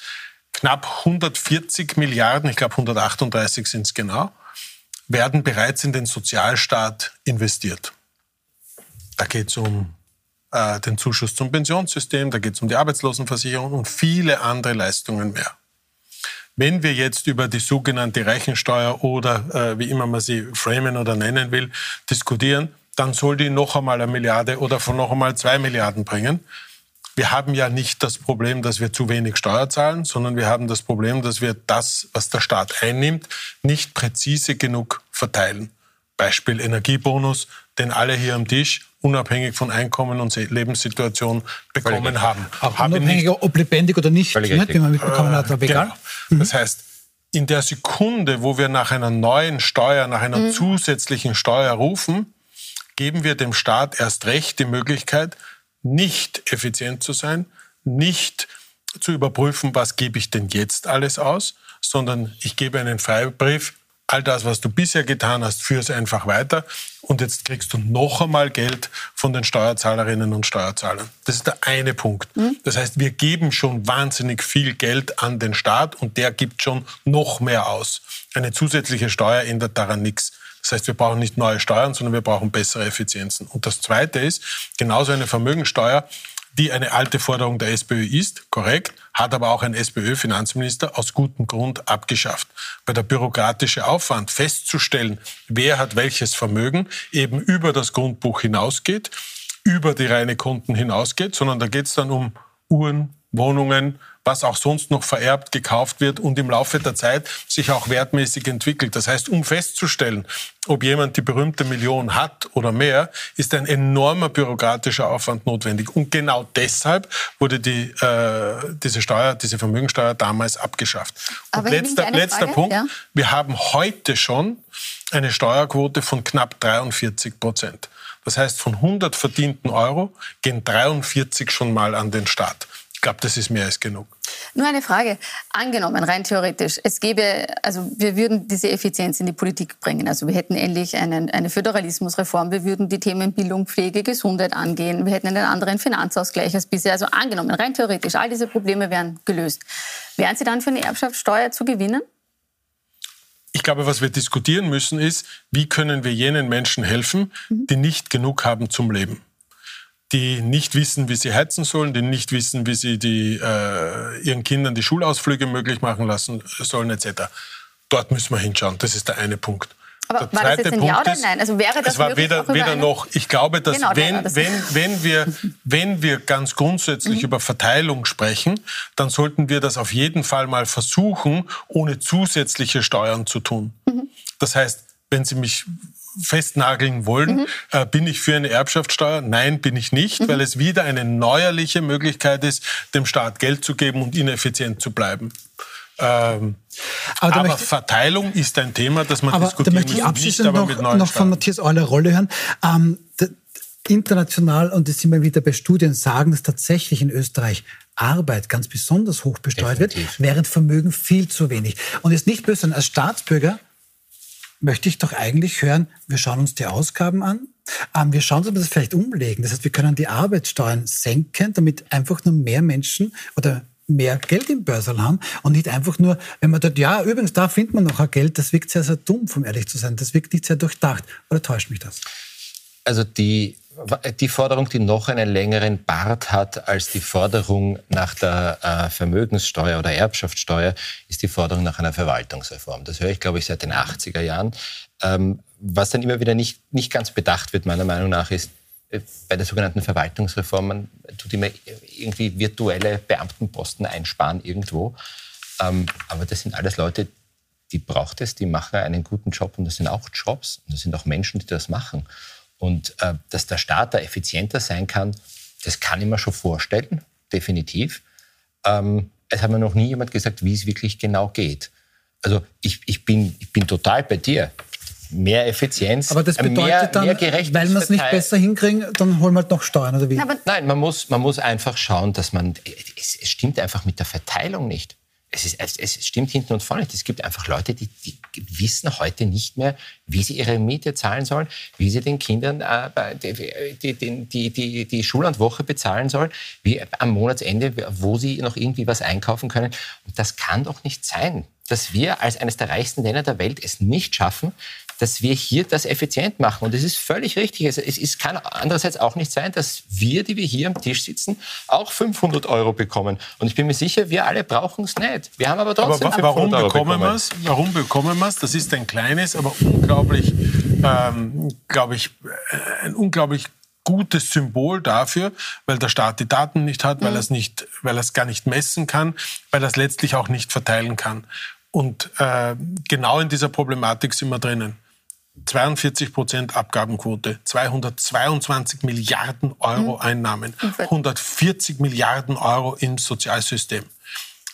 knapp 140 Milliarden, ich glaube 138 sind es genau, werden bereits in den Sozialstaat investiert. Da geht es um äh, den Zuschuss zum Pensionssystem, da geht es um die Arbeitslosenversicherung und viele andere Leistungen mehr. Wenn wir jetzt über die sogenannte Reichensteuer oder äh, wie immer man sie framen oder nennen will, diskutieren, dann soll die noch einmal eine Milliarde oder von noch einmal zwei Milliarden bringen. Wir haben ja nicht das Problem, dass wir zu wenig Steuer zahlen, sondern wir haben das Problem, dass wir das, was der Staat einnimmt, nicht präzise genug verteilen. Beispiel Energiebonus, den alle hier am Tisch unabhängig von Einkommen und Lebenssituation bekommen richtig. haben. Auch Habe unabhängig, ob lebendig oder nicht, Völlig nicht, richtig. wie man mitbekommen hat, aber egal. Genau. Das heißt, in der Sekunde, wo wir nach einer neuen Steuer, nach einer zusätzlichen Steuer rufen, geben wir dem Staat erst recht die Möglichkeit, nicht effizient zu sein, nicht zu überprüfen, was gebe ich denn jetzt alles aus, sondern ich gebe einen Freibrief, all das, was du bisher getan hast, führ es einfach weiter und jetzt kriegst du noch einmal Geld von den Steuerzahlerinnen und Steuerzahlern. Das ist der eine Punkt. Das heißt, wir geben schon wahnsinnig viel Geld an den Staat und der gibt schon noch mehr aus. Eine zusätzliche Steuer ändert daran nichts. Das heißt, wir brauchen nicht neue Steuern, sondern wir brauchen bessere Effizienzen. Und das Zweite ist, genauso eine Vermögensteuer, die eine alte Forderung der SPÖ ist, korrekt, hat aber auch ein SPÖ-Finanzminister aus gutem Grund abgeschafft. Weil der bürokratische Aufwand festzustellen, wer hat welches Vermögen, eben über das Grundbuch hinausgeht, über die reine Konten hinausgeht, sondern da geht es dann um Uhren, Wohnungen, was auch sonst noch vererbt, gekauft wird und im Laufe der Zeit sich auch wertmäßig entwickelt. Das heißt, um festzustellen, ob jemand die berühmte Million hat oder mehr, ist ein enormer bürokratischer Aufwand notwendig. Und genau deshalb wurde die, äh, diese Steuer, diese Vermögensteuer damals abgeschafft. Und Aber hier letzter, letzter Frage, Punkt, ja. wir haben heute schon eine Steuerquote von knapp 43 Prozent. Das heißt, von 100 verdienten Euro gehen 43 schon mal an den Staat. Ich glaube, das ist mehr als genug. Nur eine Frage. Angenommen, rein theoretisch, es gäbe, also wir würden diese Effizienz in die Politik bringen. Also wir hätten endlich einen, eine Föderalismusreform, wir würden die Themen Bildung, Pflege, Gesundheit angehen, wir hätten einen anderen Finanzausgleich als bisher. Also angenommen, rein theoretisch, all diese Probleme wären gelöst. Wären Sie dann für eine Erbschaftssteuer zu gewinnen? Ich glaube, was wir diskutieren müssen, ist, wie können wir jenen Menschen helfen, die nicht genug haben zum Leben. Die nicht wissen, wie sie heizen sollen, die nicht wissen, wie sie die, äh, ihren Kindern die Schulausflüge möglich machen lassen sollen, etc. Dort müssen wir hinschauen. Das ist der eine Punkt. Aber der war das jetzt ein Ja oder Nein? Also wäre das es war weder, weder noch. Ich glaube, dass genau, wenn, das wenn, wenn, wir, wenn wir ganz grundsätzlich mhm. über Verteilung sprechen, dann sollten wir das auf jeden Fall mal versuchen, ohne zusätzliche Steuern zu tun. Mhm. Das heißt, wenn Sie mich festnageln wollen, mhm. äh, bin ich für eine Erbschaftssteuer? Nein, bin ich nicht, mhm. weil es wieder eine neuerliche Möglichkeit ist, dem Staat Geld zu geben und ineffizient zu bleiben. Ähm, aber, aber Verteilung ist ein Thema, das man aber diskutieren da möchte ich abschließend noch, noch von Matthias Euler Rolle hören. Ähm, international, und das sind wir wieder bei Studien, sagen, dass tatsächlich in Österreich Arbeit ganz besonders hoch besteuert Definitiv. wird, während Vermögen viel zu wenig. Und jetzt nicht böse, als Staatsbürger möchte ich doch eigentlich hören, wir schauen uns die Ausgaben an, ähm, wir schauen uns aber das vielleicht umlegen. Das heißt, wir können die Arbeitssteuern senken, damit einfach nur mehr Menschen oder mehr Geld im Börsel haben und nicht einfach nur, wenn man dort, ja, übrigens, da findet man noch ein Geld, das wirkt sehr, sehr dumm, um ehrlich zu sein. Das wirkt nicht sehr durchdacht. Oder täuscht mich das? Also die, die Forderung, die noch einen längeren Bart hat als die Forderung nach der äh, Vermögenssteuer oder Erbschaftssteuer, ist die Forderung nach einer Verwaltungsreform. Das höre ich, glaube ich, seit den 80er Jahren. Ähm, was dann immer wieder nicht, nicht ganz bedacht wird, meiner Meinung nach, ist, bei der sogenannten Verwaltungsreform, man tut immer irgendwie virtuelle Beamtenposten einsparen irgendwo. Ähm, aber das sind alles Leute, die braucht es, die machen einen guten Job und das sind auch Jobs und das sind auch Menschen, die das machen. Und äh, dass der Staat da effizienter sein kann, das kann ich mir schon vorstellen, definitiv. Ähm, es hat mir noch nie jemand gesagt, wie es wirklich genau geht. Also ich, ich, bin, ich bin total bei dir mehr Effizienz, Aber das bedeutet mehr, dann, mehr weil wir es nicht besser hinkriegen, dann holen wir halt noch Steuern oder wie? Nein, man muss, man muss einfach schauen, dass man, es, es stimmt einfach mit der Verteilung nicht. Es, ist, es, es, stimmt hinten und vorne. Es gibt einfach Leute, die, die, wissen heute nicht mehr, wie sie ihre Miete zahlen sollen, wie sie den Kindern äh, die, die, die, die Schul- und Woche bezahlen sollen, wie am Monatsende, wo sie noch irgendwie was einkaufen können. Und das kann doch nicht sein, dass wir als eines der reichsten Länder der Welt es nicht schaffen, dass wir hier das effizient machen. Und es ist völlig richtig. Es, es, kann andererseits auch nicht sein, dass wir, die wir hier am Tisch sitzen, auch 500 Euro bekommen. Und ich bin mir sicher, wir alle brauchen es nicht. Wir haben aber trotzdem aber 500 warum Euro bekommen. Wir warum bekommen wir es? Das ist ein kleines, aber unglaublich, ähm, glaube ich, äh, ein unglaublich gutes Symbol dafür, weil der Staat die Daten nicht hat, weil mhm. er es nicht, weil er es gar nicht messen kann, weil er es letztlich auch nicht verteilen kann. Und äh, genau in dieser Problematik sind wir drinnen. 42 Prozent Abgabenquote, 222 Milliarden Euro mhm. Einnahmen, 140 Milliarden Euro im Sozialsystem.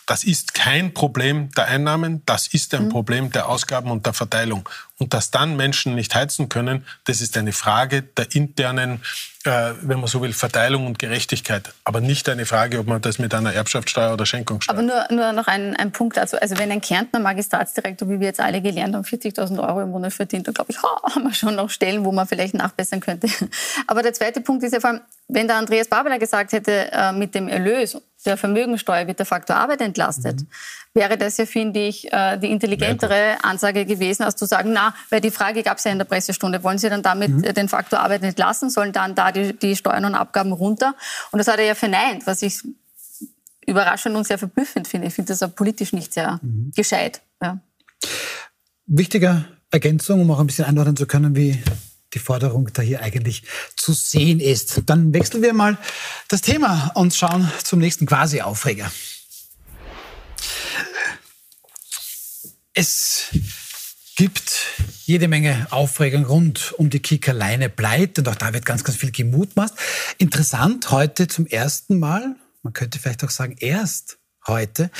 Das ist kein Problem der Einnahmen, das ist ein mhm. Problem der Ausgaben und der Verteilung. Und dass dann Menschen nicht heizen können, das ist eine Frage der internen, äh, wenn man so will, Verteilung und Gerechtigkeit. Aber nicht eine Frage, ob man das mit einer Erbschaftssteuer oder Schenkungssteuer. Aber nur, nur noch ein, ein Punkt dazu. Also wenn ein Kärntner Magistratsdirektor, wie wir jetzt alle gelernt haben, 40.000 Euro im Monat verdient, dann glaube ich, ha, haben wir schon noch Stellen, wo man vielleicht nachbessern könnte. Aber der zweite Punkt ist ja vor allem, wenn der Andreas Babler gesagt hätte, äh, mit dem Erlös der Vermögensteuer wird der Faktor Arbeit entlastet, mhm. wäre das ja, finde ich, äh, die intelligentere Ansage gewesen, als zu sagen, na, weil die Frage gab es ja in der Pressestunde, wollen Sie dann damit mhm. den Faktor Arbeit entlassen, sollen dann da die, die Steuern und Abgaben runter? Und das hat er ja verneint, was ich überraschend und sehr verblüffend finde. Ich finde das auch politisch nicht sehr mhm. gescheit. Ja. Wichtige Ergänzung, um auch ein bisschen einordnen zu können, wie die Forderung da hier eigentlich zu sehen ist. Dann wechseln wir mal das Thema und schauen zum nächsten Quasi-Aufreger. Es gibt jede Menge Aufregung rund um die Kickerleine Bleit und auch da wird ganz, ganz viel gemutmaßt. Interessant, heute zum ersten Mal, man könnte vielleicht auch sagen erst heute,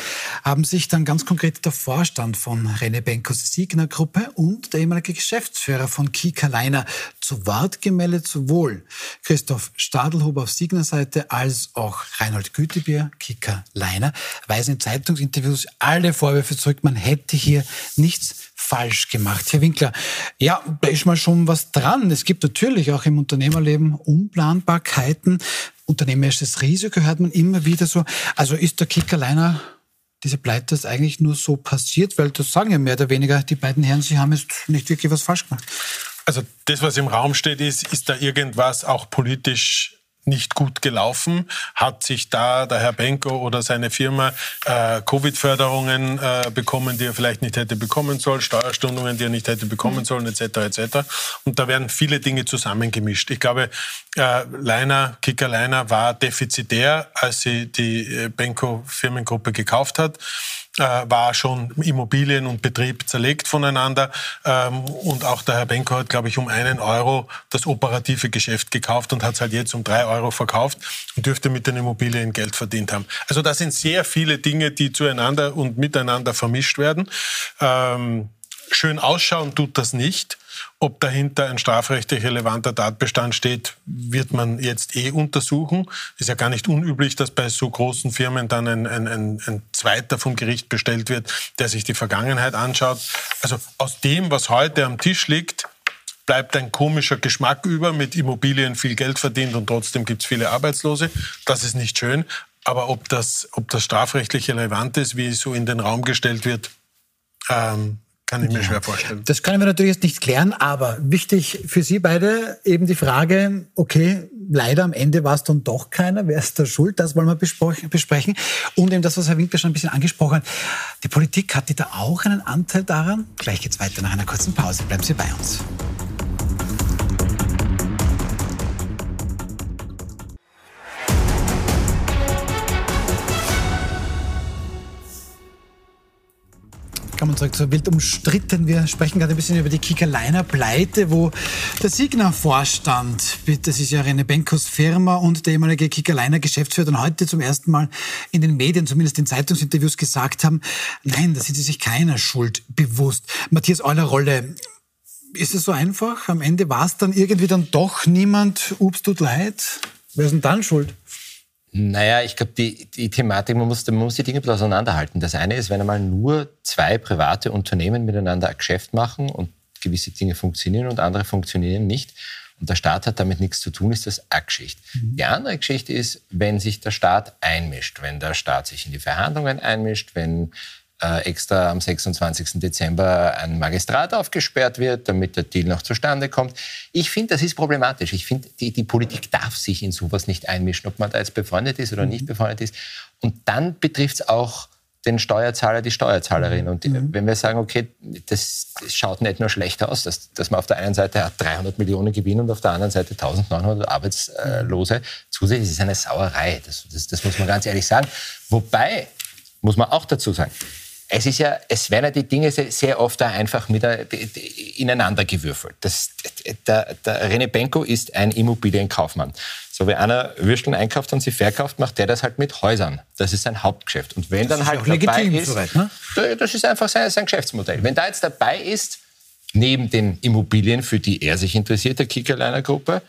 haben sich dann ganz konkret der Vorstand von René Benkos Signer Gruppe und der ehemalige Geschäftsführer von Kika Leiner zu Wort gemeldet, sowohl Christoph Stadelhuber auf Signer Seite als auch Reinhold Gütebier, Kika Leiner, weisen in Zeitungsinterviews alle Vorwürfe zurück, man hätte hier nichts falsch gemacht. Herr Winkler, ja, da ist mal schon was dran. Es gibt natürlich auch im Unternehmerleben Unplanbarkeiten. Unternehmerisches Risiko hört man immer wieder so. Also ist der Kickerliner diese Pleite eigentlich nur so passiert, weil das sagen ja mehr oder weniger die beiden Herren, sie haben jetzt nicht wirklich was falsch gemacht. Also das, was im Raum steht, ist, ist da irgendwas auch politisch nicht gut gelaufen. Hat sich da der Herr Benko oder seine Firma äh, Covid-Förderungen äh, bekommen, die er vielleicht nicht hätte bekommen sollen, Steuerstundungen, die er nicht hätte bekommen sollen, etc. etc. Und da werden viele Dinge zusammengemischt. Ich glaube, äh, Leiner, Kicker Leiner war defizitär, als sie die äh, Benko Firmengruppe gekauft hat war schon Immobilien und Betrieb zerlegt voneinander. Ähm, und auch der Herr Benko hat, glaube ich, um einen Euro das operative Geschäft gekauft und hat es halt jetzt um drei Euro verkauft und dürfte mit den Immobilien Geld verdient haben. Also da sind sehr viele Dinge, die zueinander und miteinander vermischt werden. Ähm, schön ausschauen tut das nicht. Ob dahinter ein strafrechtlich relevanter Tatbestand steht, wird man jetzt eh untersuchen. Ist ja gar nicht unüblich, dass bei so großen Firmen dann ein, ein, ein, ein Zweiter vom Gericht bestellt wird, der sich die Vergangenheit anschaut. Also aus dem, was heute am Tisch liegt, bleibt ein komischer Geschmack über, mit Immobilien viel Geld verdient und trotzdem gibt es viele Arbeitslose. Das ist nicht schön. Aber ob das, ob das strafrechtlich relevant ist, wie so in den Raum gestellt wird, ähm, kann ich mir ja. schwer vorstellen. Das können wir natürlich jetzt nicht klären, aber wichtig für Sie beide eben die Frage, okay, leider am Ende war es dann doch keiner, wer ist da schuld, das wollen wir besprechen. Und eben das, was Herr Winkler schon ein bisschen angesprochen hat, die Politik, hat die da auch einen Anteil daran? Gleich geht's weiter nach einer kurzen Pause. Bleiben Sie bei uns. Kommen zurück zur wild umstritten. Wir sprechen gerade ein bisschen über die Kickerliner Pleite, wo der Signa-Vorstand, das ist ja René Benkos Firma und der ehemalige Kickerliner Geschäftsführer dann heute zum ersten Mal in den Medien, zumindest in Zeitungsinterviews gesagt haben, nein, da sind sie sich keiner Schuld bewusst. Matthias Euler Rolle, ist es so einfach? Am Ende war es dann irgendwie dann doch niemand, ups, tut leid. Wer ist denn dann schuld? Naja, ich glaube, die, die Thematik, man muss, man muss die Dinge auseinanderhalten. Das eine ist, wenn einmal nur zwei private Unternehmen miteinander ein Geschäft machen und gewisse Dinge funktionieren und andere funktionieren nicht und der Staat hat damit nichts zu tun, ist das eine Geschichte. Mhm. Die andere Geschichte ist, wenn sich der Staat einmischt, wenn der Staat sich in die Verhandlungen einmischt, wenn extra am 26. Dezember ein Magistrat aufgesperrt wird, damit der Deal noch zustande kommt. Ich finde, das ist problematisch. Ich finde, die, die Politik darf sich in sowas nicht einmischen, ob man da jetzt befreundet ist oder mhm. nicht befreundet ist. Und dann betrifft es auch den Steuerzahler, die Steuerzahlerin. Und mhm. wenn wir sagen, okay, das, schaut nicht nur schlecht aus, dass, dass man auf der einen Seite hat 300 Millionen Gewinn und auf der anderen Seite 1900 Arbeitslose, zusätzlich ist eine Sauerei. Das, das, das muss man ganz ehrlich sagen. Wobei, muss man auch dazu sagen, es ist ja, es werden ja die Dinge sehr oft da einfach mit ineinander gewürfelt. Das, der, der René Benko ist ein Immobilienkaufmann. So wie einer Würsteln einkauft und sie verkauft, macht der das halt mit Häusern. Das ist sein Hauptgeschäft. Und wenn das dann halt dabei ist, soweit, ne? das ist einfach sein, sein Geschäftsmodell. Wenn da jetzt dabei ist, neben den Immobilien, für die er sich interessiert, der Kickerliner Gruppe,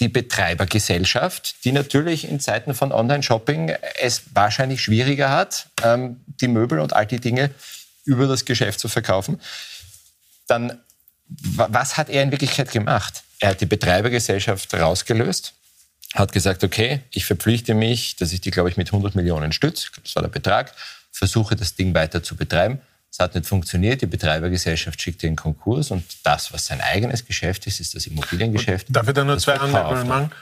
die Betreibergesellschaft, die natürlich in Zeiten von Online-Shopping es wahrscheinlich schwieriger hat, ähm, die Möbel und all die Dinge über das Geschäft zu verkaufen, dann was hat er in Wirklichkeit gemacht? Er hat die Betreibergesellschaft rausgelöst, hat gesagt, okay, ich verpflichte mich, dass ich die, glaube ich, mit 100 Millionen stütze, das war der Betrag, versuche das Ding weiter zu betreiben es hat nicht funktioniert, die Betreibergesellschaft schickt in Konkurs und das, was sein eigenes Geschäft ist, ist das Immobiliengeschäft. Darf ich da nur zwei Anmerkungen machen?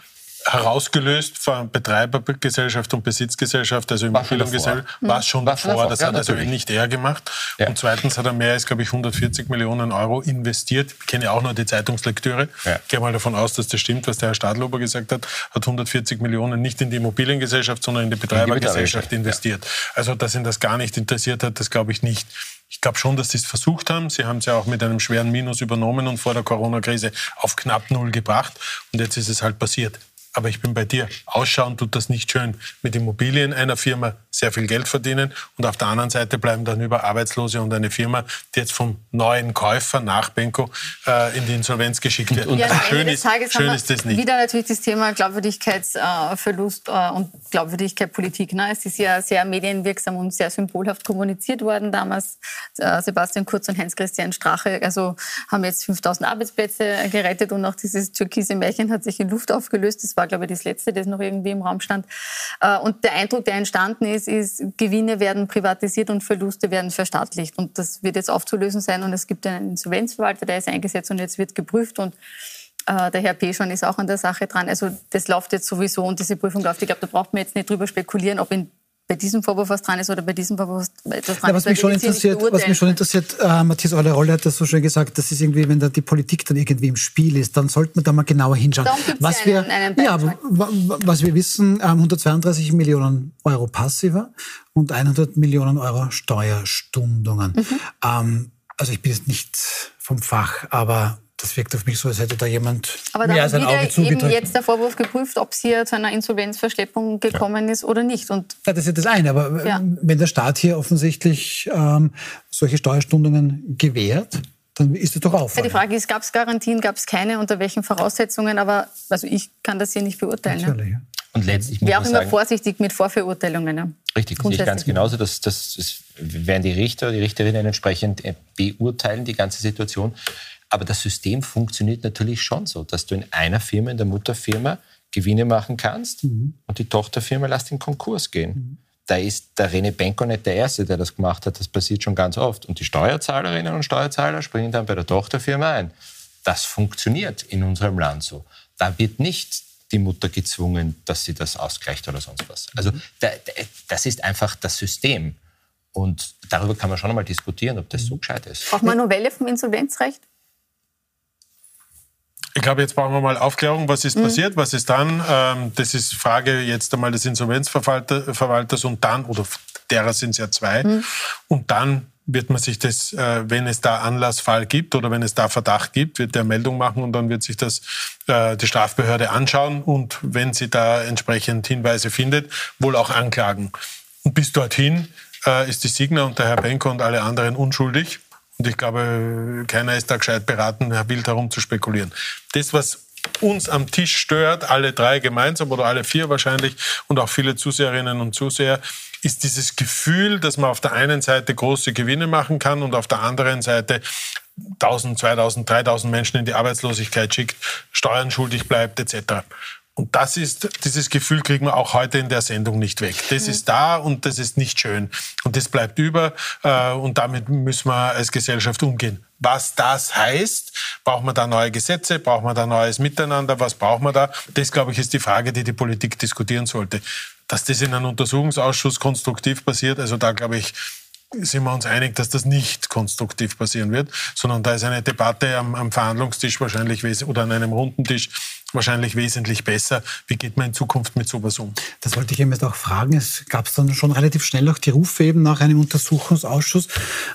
Herausgelöst von Betreibergesellschaft und Besitzgesellschaft, also Immobiliengesellschaft, war es schon davor. davor. Das ja, hat also nicht er gemacht. Ja. Und zweitens hat er mehr als, glaube ich, 140 Millionen Euro investiert. Ich kenne auch nur die Zeitungslektüre. Ja. Ich gehe mal davon aus, dass das stimmt, was der Herr Stadlober gesagt hat. Hat 140 Millionen nicht in die Immobiliengesellschaft, sondern in die Betreibergesellschaft investiert. Also, dass ihn das gar nicht interessiert hat, das glaube ich nicht. Ich glaube schon, dass sie es versucht haben. Sie haben es ja auch mit einem schweren Minus übernommen und vor der Corona-Krise auf knapp null gebracht. Und jetzt ist es halt passiert. Aber ich bin bei dir. Ausschauen tut das nicht schön. Mit Immobilien einer Firma sehr viel Geld verdienen und auf der anderen Seite bleiben dann über Arbeitslose und eine Firma, die jetzt vom neuen Käufer nach Benko äh, in die Insolvenz geschickt wird. Und, ja, schön, ist, schön ist das nicht. Wieder natürlich das Thema Glaubwürdigkeitsverlust äh, und Glaubwürdigkeit Politik. Ne? Es ist ja sehr medienwirksam und sehr symbolhaft kommuniziert worden damals. Äh, Sebastian Kurz und Heinz-Christian Strache also haben jetzt 5000 Arbeitsplätze gerettet und auch dieses türkise Märchen hat sich in Luft aufgelöst. Das war, glaube ich, das Letzte, das noch irgendwie im Raum stand. Äh, und der Eindruck, der entstanden ist, ist, Gewinne werden privatisiert und Verluste werden verstaatlicht. Und das wird jetzt aufzulösen sein. Und es gibt einen Insolvenzverwalter, der ist eingesetzt und jetzt wird geprüft. Und Äh, der Herr P. schon ist auch an der Sache dran. Also das läuft jetzt sowieso und diese Prüfung läuft. Ich glaube, da braucht man jetzt nicht drüber spekulieren, ob in bei diesem Vorwurf was dran ist oder bei diesem Vorwurf etwas dran ja, was ist. Mich schon interessiert, was mich schon interessiert, äh, Matthias Eure Rolle hat das so schön gesagt, das ist irgendwie, wenn da die Politik dann irgendwie im Spiel ist, dann sollte man da mal genauer hinschauen. Was einen, wir, einen ja, was wir wissen, ähm, 132 Millionen Euro passiver und 100 Millionen Euro Steuerstundungen. Mhm. Ähm, also ich bin jetzt nicht vom Fach, aber das wirkt auf mich so, als hätte da jemand Aber da ist eben jetzt der Vorwurf geprüft, ob es hier zu einer Insolvenzverschleppung gekommen ja. ist oder nicht. Und ja, das ist ja das eine. Aber ja. wenn der Staat hier offensichtlich ähm, solche Steuerstundungen gewährt, dann ist das doch auf. Ja, die Frage ist, gab es Garantien, gab es keine, unter welchen Voraussetzungen? Aber also ich kann das hier nicht beurteilen. Natürlich, ja. Und letztlich muss Wäre auch immer sagen, vorsichtig mit Vorverurteilungen. Ja. Richtig, das sehe ich ganz genauso. Das, das, das werden die Richter, die Richterinnen entsprechend äh, beurteilen, die ganze Situation. Aber das System funktioniert natürlich schon so, dass du in einer Firma, in der Mutterfirma, Gewinne machen kannst mhm. und die Tochterfirma lässt in Konkurs gehen. Mhm. Da ist der René Benko nicht der Erste, der das gemacht hat. Das passiert schon ganz oft. Und die Steuerzahlerinnen und Steuerzahler springen dann bei der Tochterfirma ein. Das funktioniert in unserem Land so. Da wird nicht die Mutter gezwungen, dass sie das ausgleicht oder sonst was. Also mhm. da, das ist einfach das System. Und darüber kann man schon einmal diskutieren, ob das so gescheit ist. Auch mal Novelle vom Insolvenzrecht? Ich glaube, jetzt brauchen wir mal Aufklärung. Was ist mhm. passiert? Was ist dann? Ähm, das ist Frage jetzt einmal des Insolvenzverwalters und dann, oder derer sind es ja zwei. Mhm. Und dann wird man sich das, äh, wenn es da Anlassfall gibt oder wenn es da Verdacht gibt, wird der Meldung machen und dann wird sich das äh, die Strafbehörde anschauen und wenn sie da entsprechend Hinweise findet, wohl auch anklagen. Und bis dorthin äh, ist die Signa und der Herr Benko und alle anderen unschuldig. Und ich glaube, keiner ist da gescheit beraten, Wild herum zu spekulieren. Das, was uns am Tisch stört, alle drei gemeinsam oder alle vier wahrscheinlich und auch viele Zuseherinnen und Zuseher, ist dieses Gefühl, dass man auf der einen Seite große Gewinne machen kann und auf der anderen Seite 1000, 2000, 3000 Menschen in die Arbeitslosigkeit schickt, Steuern schuldig bleibt etc. Und das ist, dieses Gefühl kriegen wir auch heute in der Sendung nicht weg. Das ist da und das ist nicht schön. Und das bleibt über äh, und damit müssen wir als Gesellschaft umgehen. Was das heißt, braucht man da neue Gesetze, braucht man da neues Miteinander, was braucht man da? Das, glaube ich, ist die Frage, die die Politik diskutieren sollte. Dass das in einem Untersuchungsausschuss konstruktiv passiert, also da, glaube ich, sind wir uns einig, dass das nicht konstruktiv passieren wird, sondern da ist eine Debatte am, am Verhandlungstisch wahrscheinlich oder an einem runden Tisch wahrscheinlich wesentlich besser. Wie geht man in Zukunft mit sowas um? Das wollte ich eben jetzt auch fragen. Es gab dann schon relativ schnell auch die Rufe eben nach einem Untersuchungsausschuss.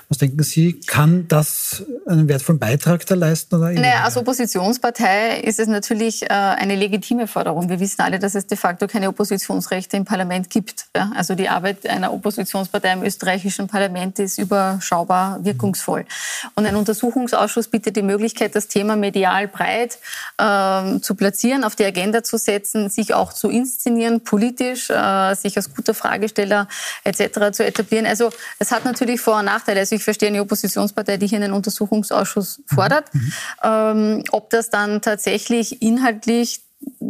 Was denken Sie, kann das einen wertvollen Beitrag da leisten? Oder naja, als Oppositionspartei ist es natürlich äh, eine legitime Forderung. Wir wissen alle, dass es de facto keine Oppositionsrechte im Parlament gibt. Also die Arbeit einer Oppositionspartei im österreichischen Parlament ist überschaubar wirkungsvoll. Und ein Untersuchungsausschuss bietet die Möglichkeit, das Thema medial breit äh, zu platzieren platzieren, auf die Agenda zu setzen, sich auch zu inszenieren, politisch, äh, sich als guter Fragesteller etc. zu etablieren. Also es hat natürlich Vor- und Nachteile. Also ich verstehe eine Oppositionspartei, die hier einen Untersuchungsausschuss fordert. Mhm. Ähm, ob das dann tatsächlich inhaltlich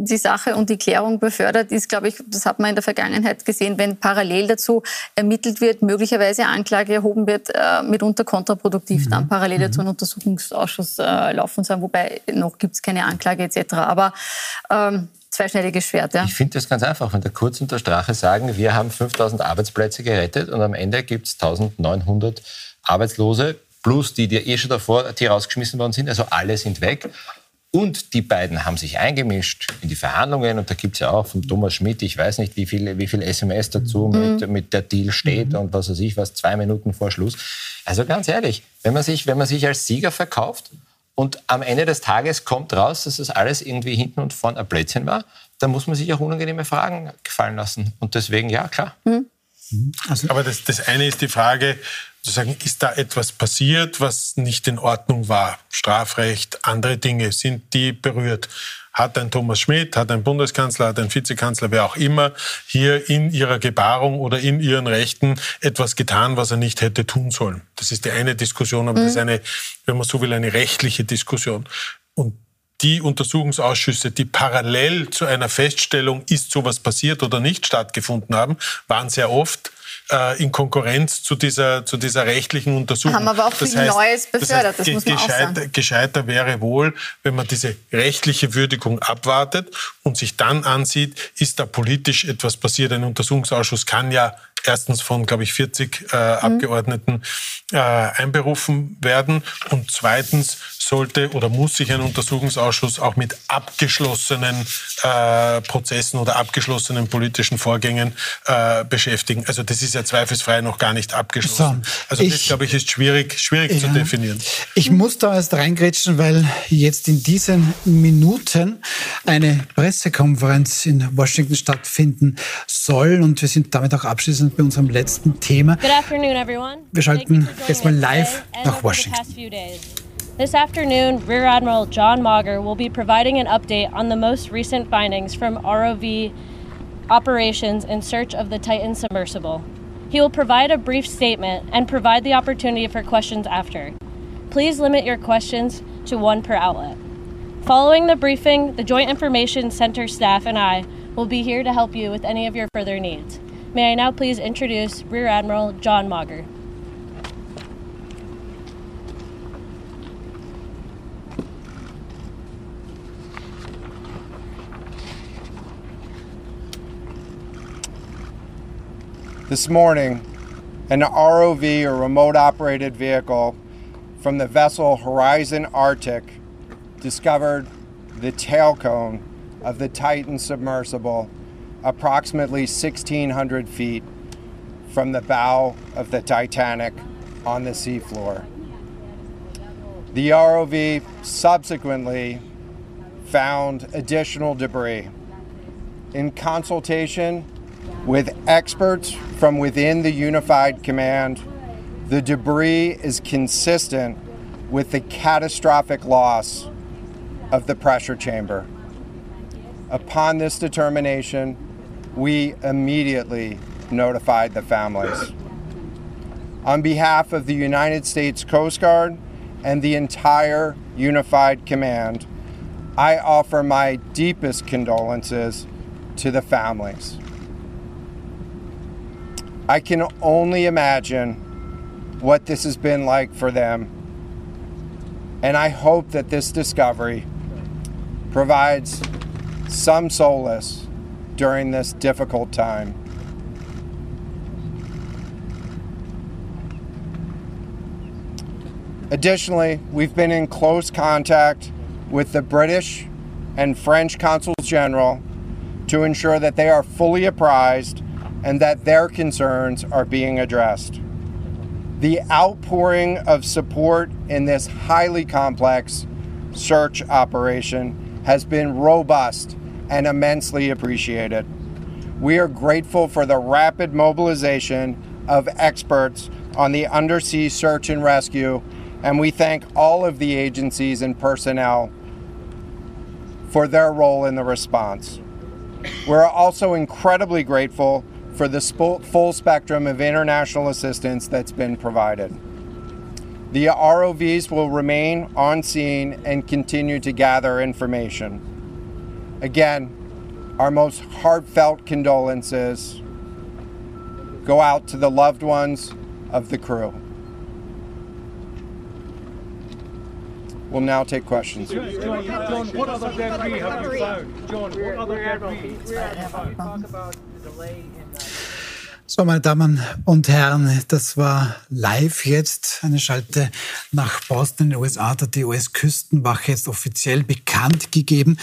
die Sache und die Klärung befördert, ist, glaube ich, das hat man in der Vergangenheit gesehen, wenn parallel dazu ermittelt wird, möglicherweise Anklage erhoben wird, äh, mitunter kontraproduktiv mhm. dann parallel dazu mhm. ein Untersuchungsausschuss äh, laufen soll, wobei noch gibt es keine Anklage etc. Aber ähm, zweischneidiges Schwert. Ja. Ich finde das ganz einfach. Wenn der Kurz und der Strache sagen, wir haben 5000 Arbeitsplätze gerettet und am Ende gibt es 1900 Arbeitslose, plus die, die eh schon davor die rausgeschmissen worden sind, also alle sind weg. Und die beiden haben sich eingemischt in die Verhandlungen. Und da gibt es ja auch von Thomas Schmidt, ich weiß nicht, wie viel, wie viel SMS dazu mhm. mit, mit der Deal steht mhm. und was weiß ich was, zwei Minuten vor Schluss. Also ganz ehrlich, wenn man sich, wenn man sich als Sieger verkauft und am Ende des Tages kommt raus, dass das alles irgendwie hinten und vorn ein Blödsinn war, dann muss man sich auch unangenehme Fragen gefallen lassen. Und deswegen, ja, klar. Mhm. Also, Aber das, das eine ist die Frage, zu sagen, ist da etwas passiert, was nicht in Ordnung war? Strafrecht, andere Dinge, sind die berührt? Hat ein Thomas Schmidt, hat ein Bundeskanzler, hat ein Vizekanzler, wer auch immer, hier in ihrer Gebarung oder in ihren Rechten etwas getan, was er nicht hätte tun sollen? Das ist die eine Diskussion, aber mhm. das ist eine, wenn man so will, eine rechtliche Diskussion. Und die Untersuchungsausschüsse, die parallel zu einer Feststellung, ist sowas passiert oder nicht, stattgefunden haben, waren sehr oft äh, in Konkurrenz zu dieser, zu dieser rechtlichen Untersuchung. Haben aber auch viel heißt, Neues befördert, das, heißt, das muss man gescheiter, auch sagen. Gescheiter wäre wohl, wenn man diese rechtliche Würdigung abwartet und sich dann ansieht, ist da politisch etwas passiert. Ein Untersuchungsausschuss kann ja erstens von, glaube ich, 40 äh, mhm. Abgeordneten äh, einberufen werden und zweitens sollte oder muss sich ein Untersuchungsausschuss auch mit abgeschlossenen äh, Prozessen oder abgeschlossenen politischen Vorgängen äh, beschäftigen. Also das ist ja zweifelsfrei noch gar nicht abgeschlossen. So, also das, glaube ich, ist schwierig, schwierig ja, zu definieren. Ich muss da erst reingrätschen, weil jetzt in diesen Minuten eine Pressekonferenz in Washington stattfinden soll und wir sind damit auch abschließend bei unserem letzten Thema. Wir schalten jetzt mal live nach Washington. This afternoon, Rear Admiral John Mauger will be providing an update on the most recent findings from ROV operations in search of the Titan submersible. He will provide a brief statement and provide the opportunity for questions after. Please limit your questions to one per outlet. Following the briefing, the Joint Information Center staff and I will be here to help you with any of your further needs. May I now please introduce Rear Admiral John Mauger. This morning, an ROV or remote operated vehicle from the vessel Horizon Arctic discovered the tail cone of the Titan submersible approximately 1,600 feet from the bow of the Titanic on the seafloor. The ROV subsequently found additional debris. In consultation with experts from within the Unified Command, the debris is consistent with the catastrophic loss of the pressure chamber. Upon this determination, we immediately notified the families. On behalf of the United States Coast Guard and the entire Unified Command, I offer my deepest condolences to the families. I can only imagine what this has been like for them. And I hope that this discovery provides some solace during this difficult time. Additionally, we've been in close contact with the British and French consuls general to ensure that they are fully apprised and that their concerns are being addressed. The outpouring of support in this highly complex search operation has been robust and immensely appreciated. We are grateful for the rapid mobilization of experts on the undersea search and rescue, and we thank all of the agencies and personnel for their role in the response. We're also incredibly grateful for the full spectrum of international assistance that's been provided. The ROVs will remain on scene and continue to gather information. Again, our most heartfelt condolences go out to the loved ones of the crew. We'll now take questions. John, what other have you found? John, what other? So, meine Damen und Herren, das war live jetzt eine Schalte nach Boston in den USA. Da hat die US-Küstenwache jetzt offiziell bekannt gegeben,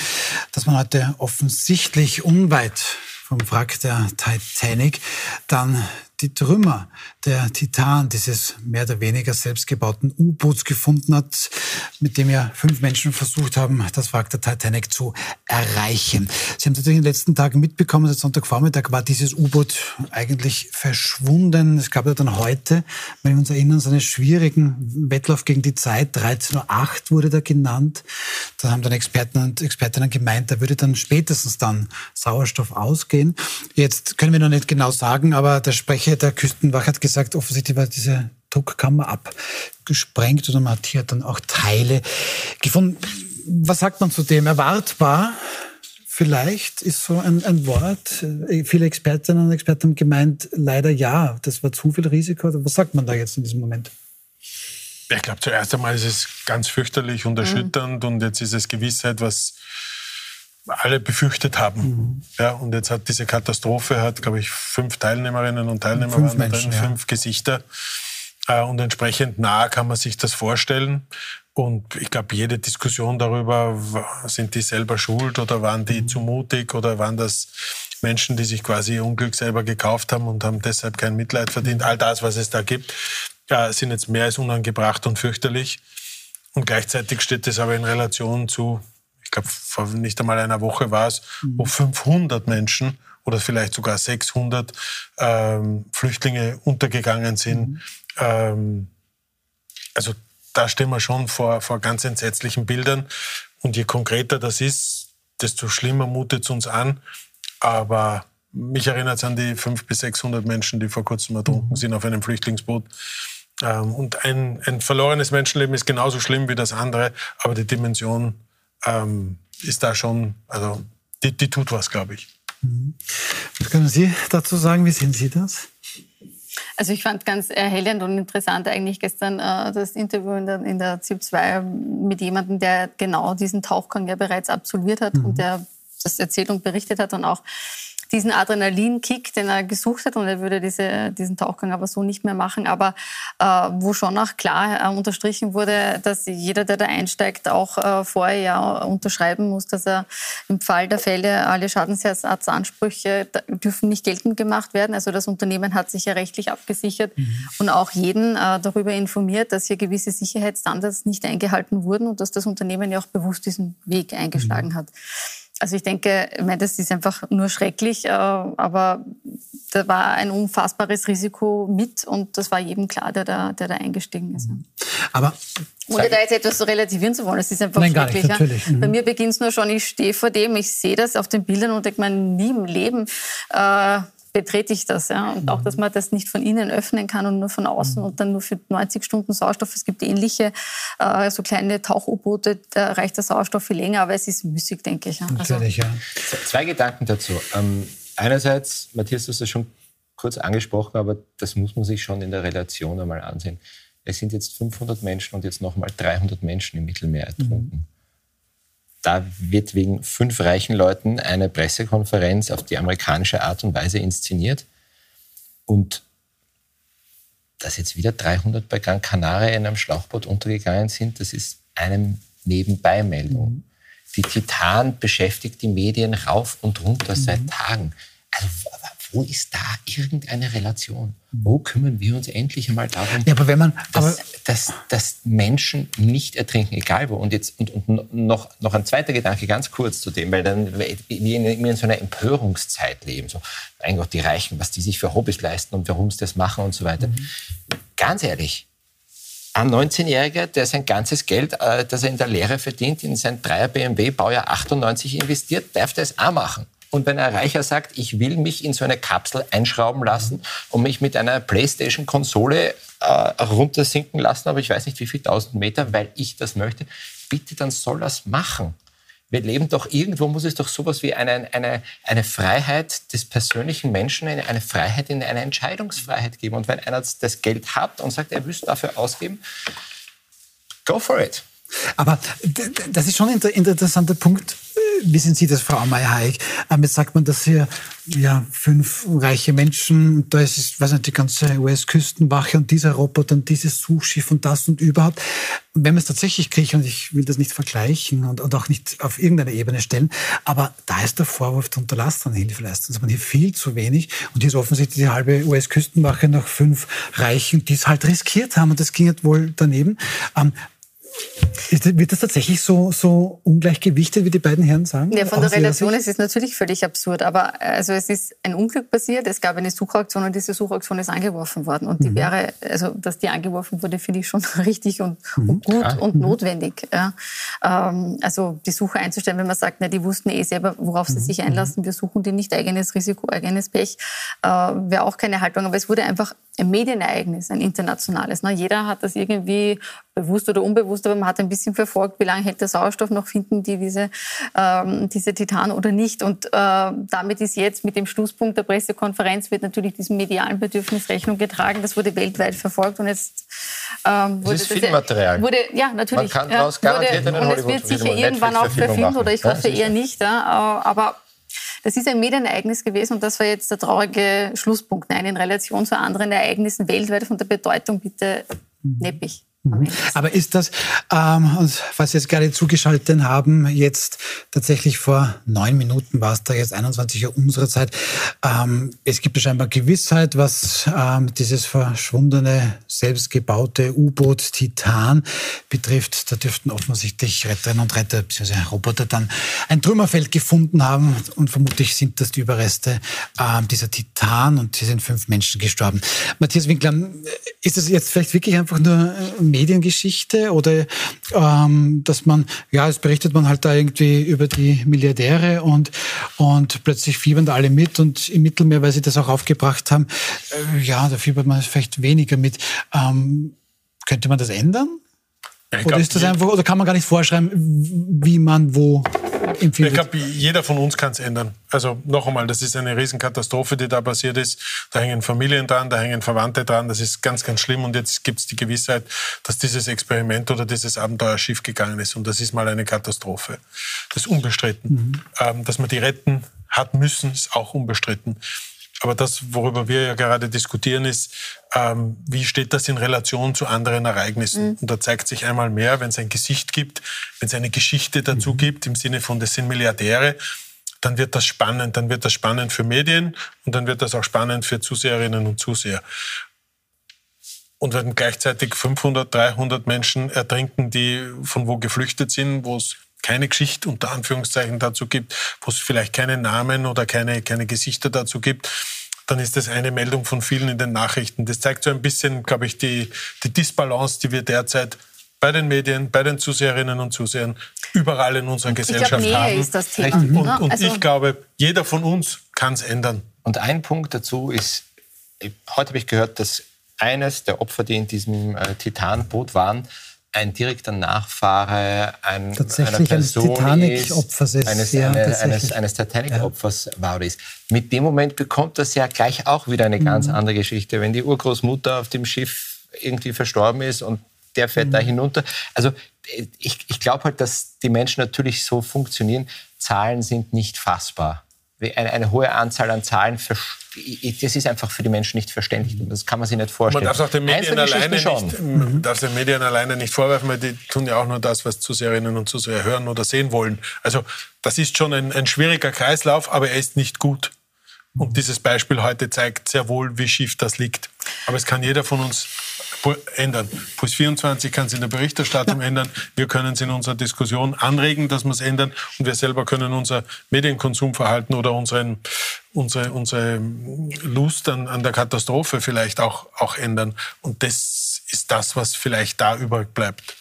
dass man heute offensichtlich unweit vom Wrack der Titanic dann die Trümmer der Titan, dieses mehr oder weniger selbstgebauten U-Boots gefunden hat, mit dem ja fünf Menschen versucht haben, das Wrack der Titanic zu erreichen. Sie haben natürlich in den letzten Tagen mitbekommen, seit Sonntagvormittag war dieses U-Boot eigentlich verschwunden. Es gab ja dann heute, wenn wir uns erinnern, so einen schwierigen Wettlauf gegen die Zeit. 13.08 Uhr wurde da genannt. Da haben dann Experten und Expertinnen gemeint, da würde dann spätestens dann Sauerstoff ausgehen. Jetzt können wir noch nicht genau sagen, aber der Sprecher der Küstenwache hat gesagt, offensichtlich war diese Druckkammer abgesprengt oder man hat hier dann auch Teile gefunden. Was sagt man zu dem? Erwartbar vielleicht ist so ein, ein Wort. Äh, viele Expertinnen und Experten haben gemeint, leider ja, das war zu viel Risiko. Was sagt man da jetzt in diesem Moment? Ich glaube, zuerst einmal ist es ganz fürchterlich und erschütternd mhm. und jetzt ist es Gewissheit, was alle befürchtet haben. Mhm. Ja, und jetzt hat diese Katastrophe, hat, glaube ich, fünf Teilnehmerinnen und Teilnehmer, fünf, Menschen, drin, fünf Gesichter. Äh, und entsprechend nah kann man sich das vorstellen. Und ich glaube, jede Diskussion darüber, sind die selber schuld oder waren die mhm. zu mutig oder waren das Menschen, die sich quasi Unglück selber gekauft haben und haben deshalb kein Mitleid verdient. All das, was es da gibt, äh, sind jetzt mehr als unangebracht und fürchterlich. Und gleichzeitig steht das aber in Relation zu ich glaube, vor nicht einmal einer Woche war es, wo 500 mhm. Menschen oder vielleicht sogar 600 ähm, Flüchtlinge untergegangen sind. Mhm. Ähm, also da stehen wir schon vor, vor ganz entsetzlichen Bildern. Und je konkreter das ist, desto schlimmer mutet es uns an. Aber mich erinnert es an die 500 bis 600 Menschen, die vor kurzem ertrunken mhm. sind auf einem Flüchtlingsboot. Ähm, und ein, ein verlorenes Menschenleben ist genauso schlimm wie das andere, aber die Dimension ähm, ist da schon, also die, die tut was, glaube ich. Mhm. Was können Sie dazu sagen? Wie sehen Sie das? Also ich fand ganz erhellend und interessant eigentlich gestern äh, das Interview in der, in der ZIP 2 mit jemandem, der genau diesen Tauchgang ja bereits absolviert hat mhm. und der das erzählt und berichtet hat und auch diesen Adrenalinkick, den er gesucht hat und er würde diese, diesen Tauchgang aber so nicht mehr machen, aber äh, wo schon auch klar äh, unterstrichen wurde, dass jeder, der da einsteigt, auch äh, vorher ja unterschreiben muss, dass er im Fall der Fälle alle Schadensersatzansprüche dürfen nicht geltend gemacht werden. Also das Unternehmen hat sich ja rechtlich abgesichert mhm. und auch jeden äh, darüber informiert, dass hier gewisse Sicherheitsstandards nicht eingehalten wurden und dass das Unternehmen ja auch bewusst diesen Weg eingeschlagen mhm. hat. Also ich denke, ich meine, das ist einfach nur schrecklich, äh, aber da war ein unfassbares Risiko mit und das war jedem klar, der da, der da eingestiegen ist. Aber ohne da jetzt etwas so relativieren zu wollen, es ist einfach Nein, schrecklich. Nicht, mhm. Bei mir beginnt es nur schon, ich stehe vor dem, ich sehe das auf den Bildern und denke mir, nie im Leben äh, betrete ich das. Ja? Und auch, dass man das nicht von innen öffnen kann und nur von außen und dann nur für 90 Stunden Sauerstoff. Es gibt ähnliche, äh, so kleine Tauch-U-Boote, da reicht der Sauerstoff viel länger, aber es ist müßig, denke ich. Ja? Also Natürlich, ja. Zwei Gedanken dazu. Ähm, einerseits, Matthias, du hast das schon kurz angesprochen, aber das muss man sich schon in der Relation einmal ansehen. Es sind jetzt 500 Menschen und jetzt nochmal 300 Menschen im Mittelmeer ertrunken. Mhm da wird wegen fünf reichen Leuten eine Pressekonferenz auf die amerikanische Art und Weise inszeniert. Und dass jetzt wieder 300 bei Gran Canaria in einem Schlauchboot untergegangen sind, das ist eine Nebenbeimeldung. Mhm. Die Titan beschäftigt die Medien rauf und runter mhm. seit Tagen. Also wo ist da irgendeine Relation? Wo kümmern wir uns endlich einmal darum, ja, aber wenn man, dass, dass, dass, Menschen nicht ertrinken, egal wo? Und jetzt und, und noch, noch ein zweiter Gedanke, ganz kurz zu dem, weil dann wir in, in so einer Empörungszeit leben. So, mein Gott, die Reichen, was die sich für Hobbys leisten und warum sie das machen und so weiter. Mhm. Ganz ehrlich, ein 19-Jähriger, der sein ganzes Geld, äh, das er in der Lehre verdient, in sein 3er BMW Baujahr 98 investiert, darf das auch machen. Und wenn ein Reicher sagt, ich will mich in so eine Kapsel einschrauben lassen und mich mit einer Playstation-Konsole äh, runtersinken lassen, aber ich weiß nicht wie viel tausend Meter, weil ich das möchte, bitte, dann soll das machen. Wir leben doch, irgendwo muss es doch sowas wie eine, eine, eine Freiheit des persönlichen Menschen, eine Freiheit in eine Entscheidungsfreiheit geben. Und wenn einer das Geld hat und sagt, er will es dafür ausgeben, go for it. Aber das ist schon ein interessanter Punkt. Wie sind Sie das, Frau Meyer-Haig? Ähm, jetzt sagt man, dass hier ja, fünf reiche Menschen, da ist, weiß nicht, die ganze US-Küstenwache und dieser Roboter und dieses Suchschiff und das und überhaupt. Wenn man es tatsächlich kriegt, und ich will das nicht vergleichen und, und auch nicht auf irgendeine Ebene stellen, aber da ist der Vorwurf der Unterlassung Hilfeleistung. Also man hier viel zu wenig und hier ist offensichtlich die halbe US-Küstenwache nach fünf Reichen, die es halt riskiert haben und das ging jetzt wohl daneben. Ähm, wird das tatsächlich so, so ungleich gewichtet, wie die beiden Herren sagen? Ja, von der Relation ist es natürlich völlig absurd. Aber also es ist ein Unglück passiert. Es gab eine Suchaktion und diese Suchaktion ist angeworfen worden. Und die mhm. wäre, also dass die angeworfen wurde, finde ich schon richtig und, mhm. und gut Klar. und mhm. notwendig. Ja. Ähm, also die Suche einzustellen, wenn man sagt, na, die wussten eh selber, worauf sie mhm. sich einlassen. Wir suchen die nicht eigenes Risiko, eigenes Pech, äh, wäre auch keine Haltung. Aber es wurde einfach ein Medienereignis, ein internationales. Ne? Jeder hat das irgendwie bewusst oder unbewusst, aber man hat ein bisschen verfolgt, wie lange hält der Sauerstoff noch, finden die diese, ähm, diese Titan oder nicht. Und äh, damit ist jetzt mit dem Schlusspunkt der Pressekonferenz wird natürlich diesem medialen Bedürfnis Rechnung getragen. Das wurde weltweit verfolgt und jetzt ähm, wurde das ist viel Material. Wurde, ja, natürlich. Man kann daraus ja, garantiert wurde, einen Und es wird sicher irgendwann auch verfilmt oder ich hoffe ja, eher nicht. Ja, aber das ist ein Medienereignis gewesen und das war jetzt der traurige Schlusspunkt. Nein, in Relation zu anderen Ereignissen weltweit von der Bedeutung bitte mhm. neppig. Mhm. Aber ist das, ähm, was Sie jetzt gerade zugeschaltet haben, jetzt tatsächlich vor neun Minuten war es da, jetzt 21 Uhr unserer Zeit. Ähm, es gibt scheinbar Gewissheit, was ähm, dieses verschwundene, selbstgebaute U-Boot Titan betrifft. Da dürften offensichtlich Retterinnen und Retter bzw. Roboter dann ein Trümmerfeld gefunden haben und vermutlich sind das die Überreste ähm, dieser Titan und hier sind fünf Menschen gestorben. Matthias Winkler, ist das jetzt vielleicht wirklich einfach nur äh, Mediengeschichte oder ähm, dass man, ja, es berichtet man halt da irgendwie über die Milliardäre und, und plötzlich fiebern da alle mit und im Mittelmeer, weil sie das auch aufgebracht haben, äh, ja, da fiebert man vielleicht weniger mit. Ähm, könnte man das ändern? Ich oder ist das einfach, oder kann man gar nicht vorschreiben, wie man wo empfindet? Ich glaube, jeder von uns kann es ändern. Also noch einmal, das ist eine Riesenkatastrophe, die da passiert ist. Da hängen Familien dran, da hängen Verwandte dran. Das ist ganz, ganz schlimm. Und jetzt gibt es die Gewissheit, dass dieses Experiment oder dieses Abenteuer schiefgegangen ist. Und das ist mal eine Katastrophe. Das ist unbestritten. Mhm. Ähm, dass man die retten hat müssen, ist auch unbestritten. Aber das, worüber wir ja gerade diskutieren, ist, ähm, wie steht das in Relation zu anderen Ereignissen? Mhm. Und da zeigt sich einmal mehr, wenn es ein Gesicht gibt, wenn es eine Geschichte dazu mhm. gibt, im Sinne von, das sind Milliardäre, dann wird das spannend. Dann wird das spannend für Medien und dann wird das auch spannend für Zuseherinnen und Zuseher. Und wenn gleichzeitig 500, 300 Menschen ertrinken, die von wo geflüchtet sind, wo es keine Geschichte unter Anführungszeichen dazu gibt, wo es vielleicht keine Namen oder keine, keine Gesichter dazu gibt, dann ist das eine Meldung von vielen in den Nachrichten. Das zeigt so ein bisschen, glaube ich, die, die Disbalance, die wir derzeit bei den Medien, bei den Zuseherinnen und Zusehern, überall in unserer Gesellschaft ich glaub, haben. Ist das Thema. Und, und, und also ich glaube, jeder von uns kann es ändern. Und ein Punkt dazu ist, heute habe ich gehört, dass eines der Opfer, die in diesem äh, Titanboot waren, ein direkter Nachfahre ein, einer Person eines Titanic-Opfers ist. Eines, ja, eine, eines, eines Titanic-Opfers ja. war ist. Mit dem Moment bekommt das ja gleich auch wieder eine ganz mhm. andere Geschichte. Wenn die Urgroßmutter auf dem Schiff irgendwie verstorben ist und der fährt mhm. da hinunter. Also ich, ich glaube halt, dass die Menschen natürlich so funktionieren. Zahlen sind nicht fassbar eine, eine hohe Anzahl an Zahlen, das ist einfach für die Menschen nicht verständlich. Das kann man sich nicht vorstellen. Man darf es auch den Medien, alleine nicht, mhm. darf den Medien alleine nicht vorwerfen, weil die tun ja auch nur das, was Zuseherinnen und Zuseher hören oder sehen wollen. Also das ist schon ein, ein schwieriger Kreislauf, aber er ist nicht gut. Und dieses Beispiel heute zeigt sehr wohl, wie schief das liegt. Aber es kann jeder von uns ändern. Puls 24 kann es in der Berichterstattung ja. ändern. Wir können es in unserer Diskussion anregen, dass wir es ändern. Und wir selber können unser Medienkonsumverhalten oder unseren, unsere, unsere Lust an, an der Katastrophe vielleicht auch, auch ändern. Und das ist das, was vielleicht da übrig bleibt.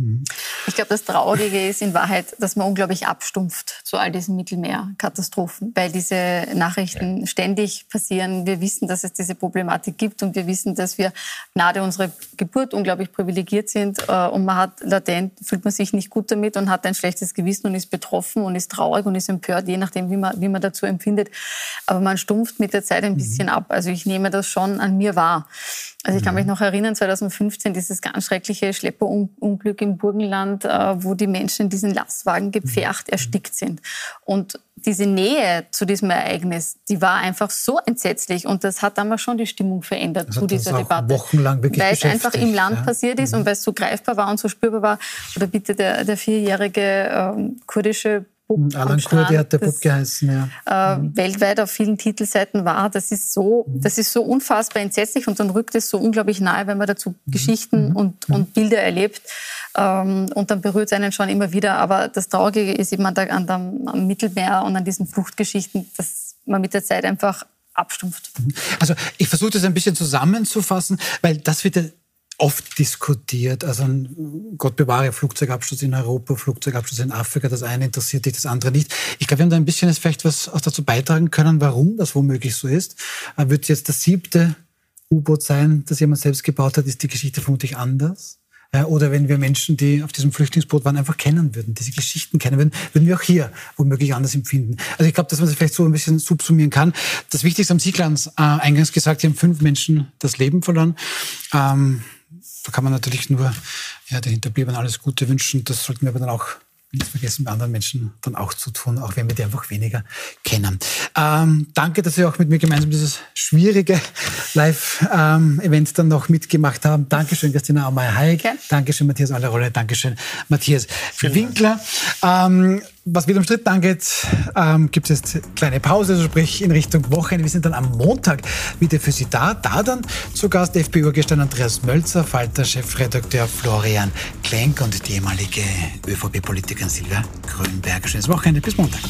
Mhm. Ich glaube, das Traurige ist in Wahrheit, dass man unglaublich abstumpft zu all diesen Mittelmeerkatastrophen, weil diese Nachrichten ständig passieren. Wir wissen, dass es diese Problematik gibt und wir wissen, dass wir Gnade unserer Geburt unglaublich privilegiert sind äh, und man hat latent, fühlt man sich nicht gut damit und hat ein schlechtes Gewissen und ist betroffen und ist traurig und ist empört, je nachdem, wie man, wie man dazu empfindet. Aber man stumpft mit der Zeit ein mhm. bisschen ab. Also ich nehme das schon an mir wahr. Also ich kann mich mhm. noch erinnern, 2015 dieses ganz schreckliche Schlepperunglück im Burgenland, äh, wo die Menschen in diesen Lastwagen gepfercht mhm. erstickt sind. Und diese Nähe zu diesem Ereignis, die war einfach so entsetzlich und das hat damals schon die Stimmung verändert das zu dieser Debatte. Wochenlang wirklich weil es einfach im Land ja. passiert ist mhm. und weil es so greifbar war und so spürbar war. Oder bitte der, der vierjährige ähm, kurdische Bub Alan Kurdi hat der Bub geheißen, ja. Äh, mhm. weltweit auf vielen Titelseiten war. Das ist so, mhm. das ist so unfassbar entsetzlich und dann rückt es so unglaublich nahe, wenn man dazu mhm. Geschichten mhm. und, mhm. und Bilder erlebt. Ähm, und dann berührt es einen schon immer wieder. Aber das Traurige ist eben an der, an der, am Mittelmeer und an diesen Fluchtgeschichten, dass man mit der Zeit einfach abstumpft. Also ich versuche das ein bisschen zusammenzufassen, weil das wird oft diskutiert. Also Gott bewahre, Flugzeugabsturz in Europa, Flugzeugabsturz in Afrika, das eine interessiert dich, das andere nicht. Ich glaube, wir haben da ein bisschen vielleicht was auch dazu beitragen können, warum das womöglich so ist. Wird jetzt das siebte U-Boot sein, das jemand selbst gebaut hat, ist die Geschichte vermutlich anders. Oder wenn wir Menschen, die auf diesem Flüchtlingsboot waren, einfach kennen würden, diese Geschichten kennen würden, würden wir auch hier womöglich anders empfinden. Also ich glaube, dass man sich vielleicht so ein bisschen subsumieren kann. Das Wichtigste am Sieglands, äh, eingangs gesagt, hier haben fünf Menschen das Leben verloren. Ähm, da kann man natürlich nur ja, den Hinterbliebenen alles Gute wünschen. Das sollten wir aber dann auch nicht vergessen, bei anderen Menschen dann auch zu tun, auch wenn wir die einfach weniger kennen. Ähm, danke, dass Sie auch mit mir gemeinsam dieses schwierige Live-Event ähm, dann noch mitgemacht haben. Dankeschön, Christina Aumeier-Heik. Dankeschön, Matthias Allerrolle. Dankeschön, Matthias Vielen Winkler. Ähm, was Wilhelm Stritt angeht, ähm, gibt es jetzt kleine Pause, also sprich in Richtung Wochenende. Wir sind dann am Montag wieder für Sie da. Da dann zu Gast FPÖ-Gestern Andreas Mölzer, Falter-Chefredakteur Florian Klenk und die ehemalige ÖVP-Politikerin Silvia Grünberg. Schönes Wochenende, bis Montag.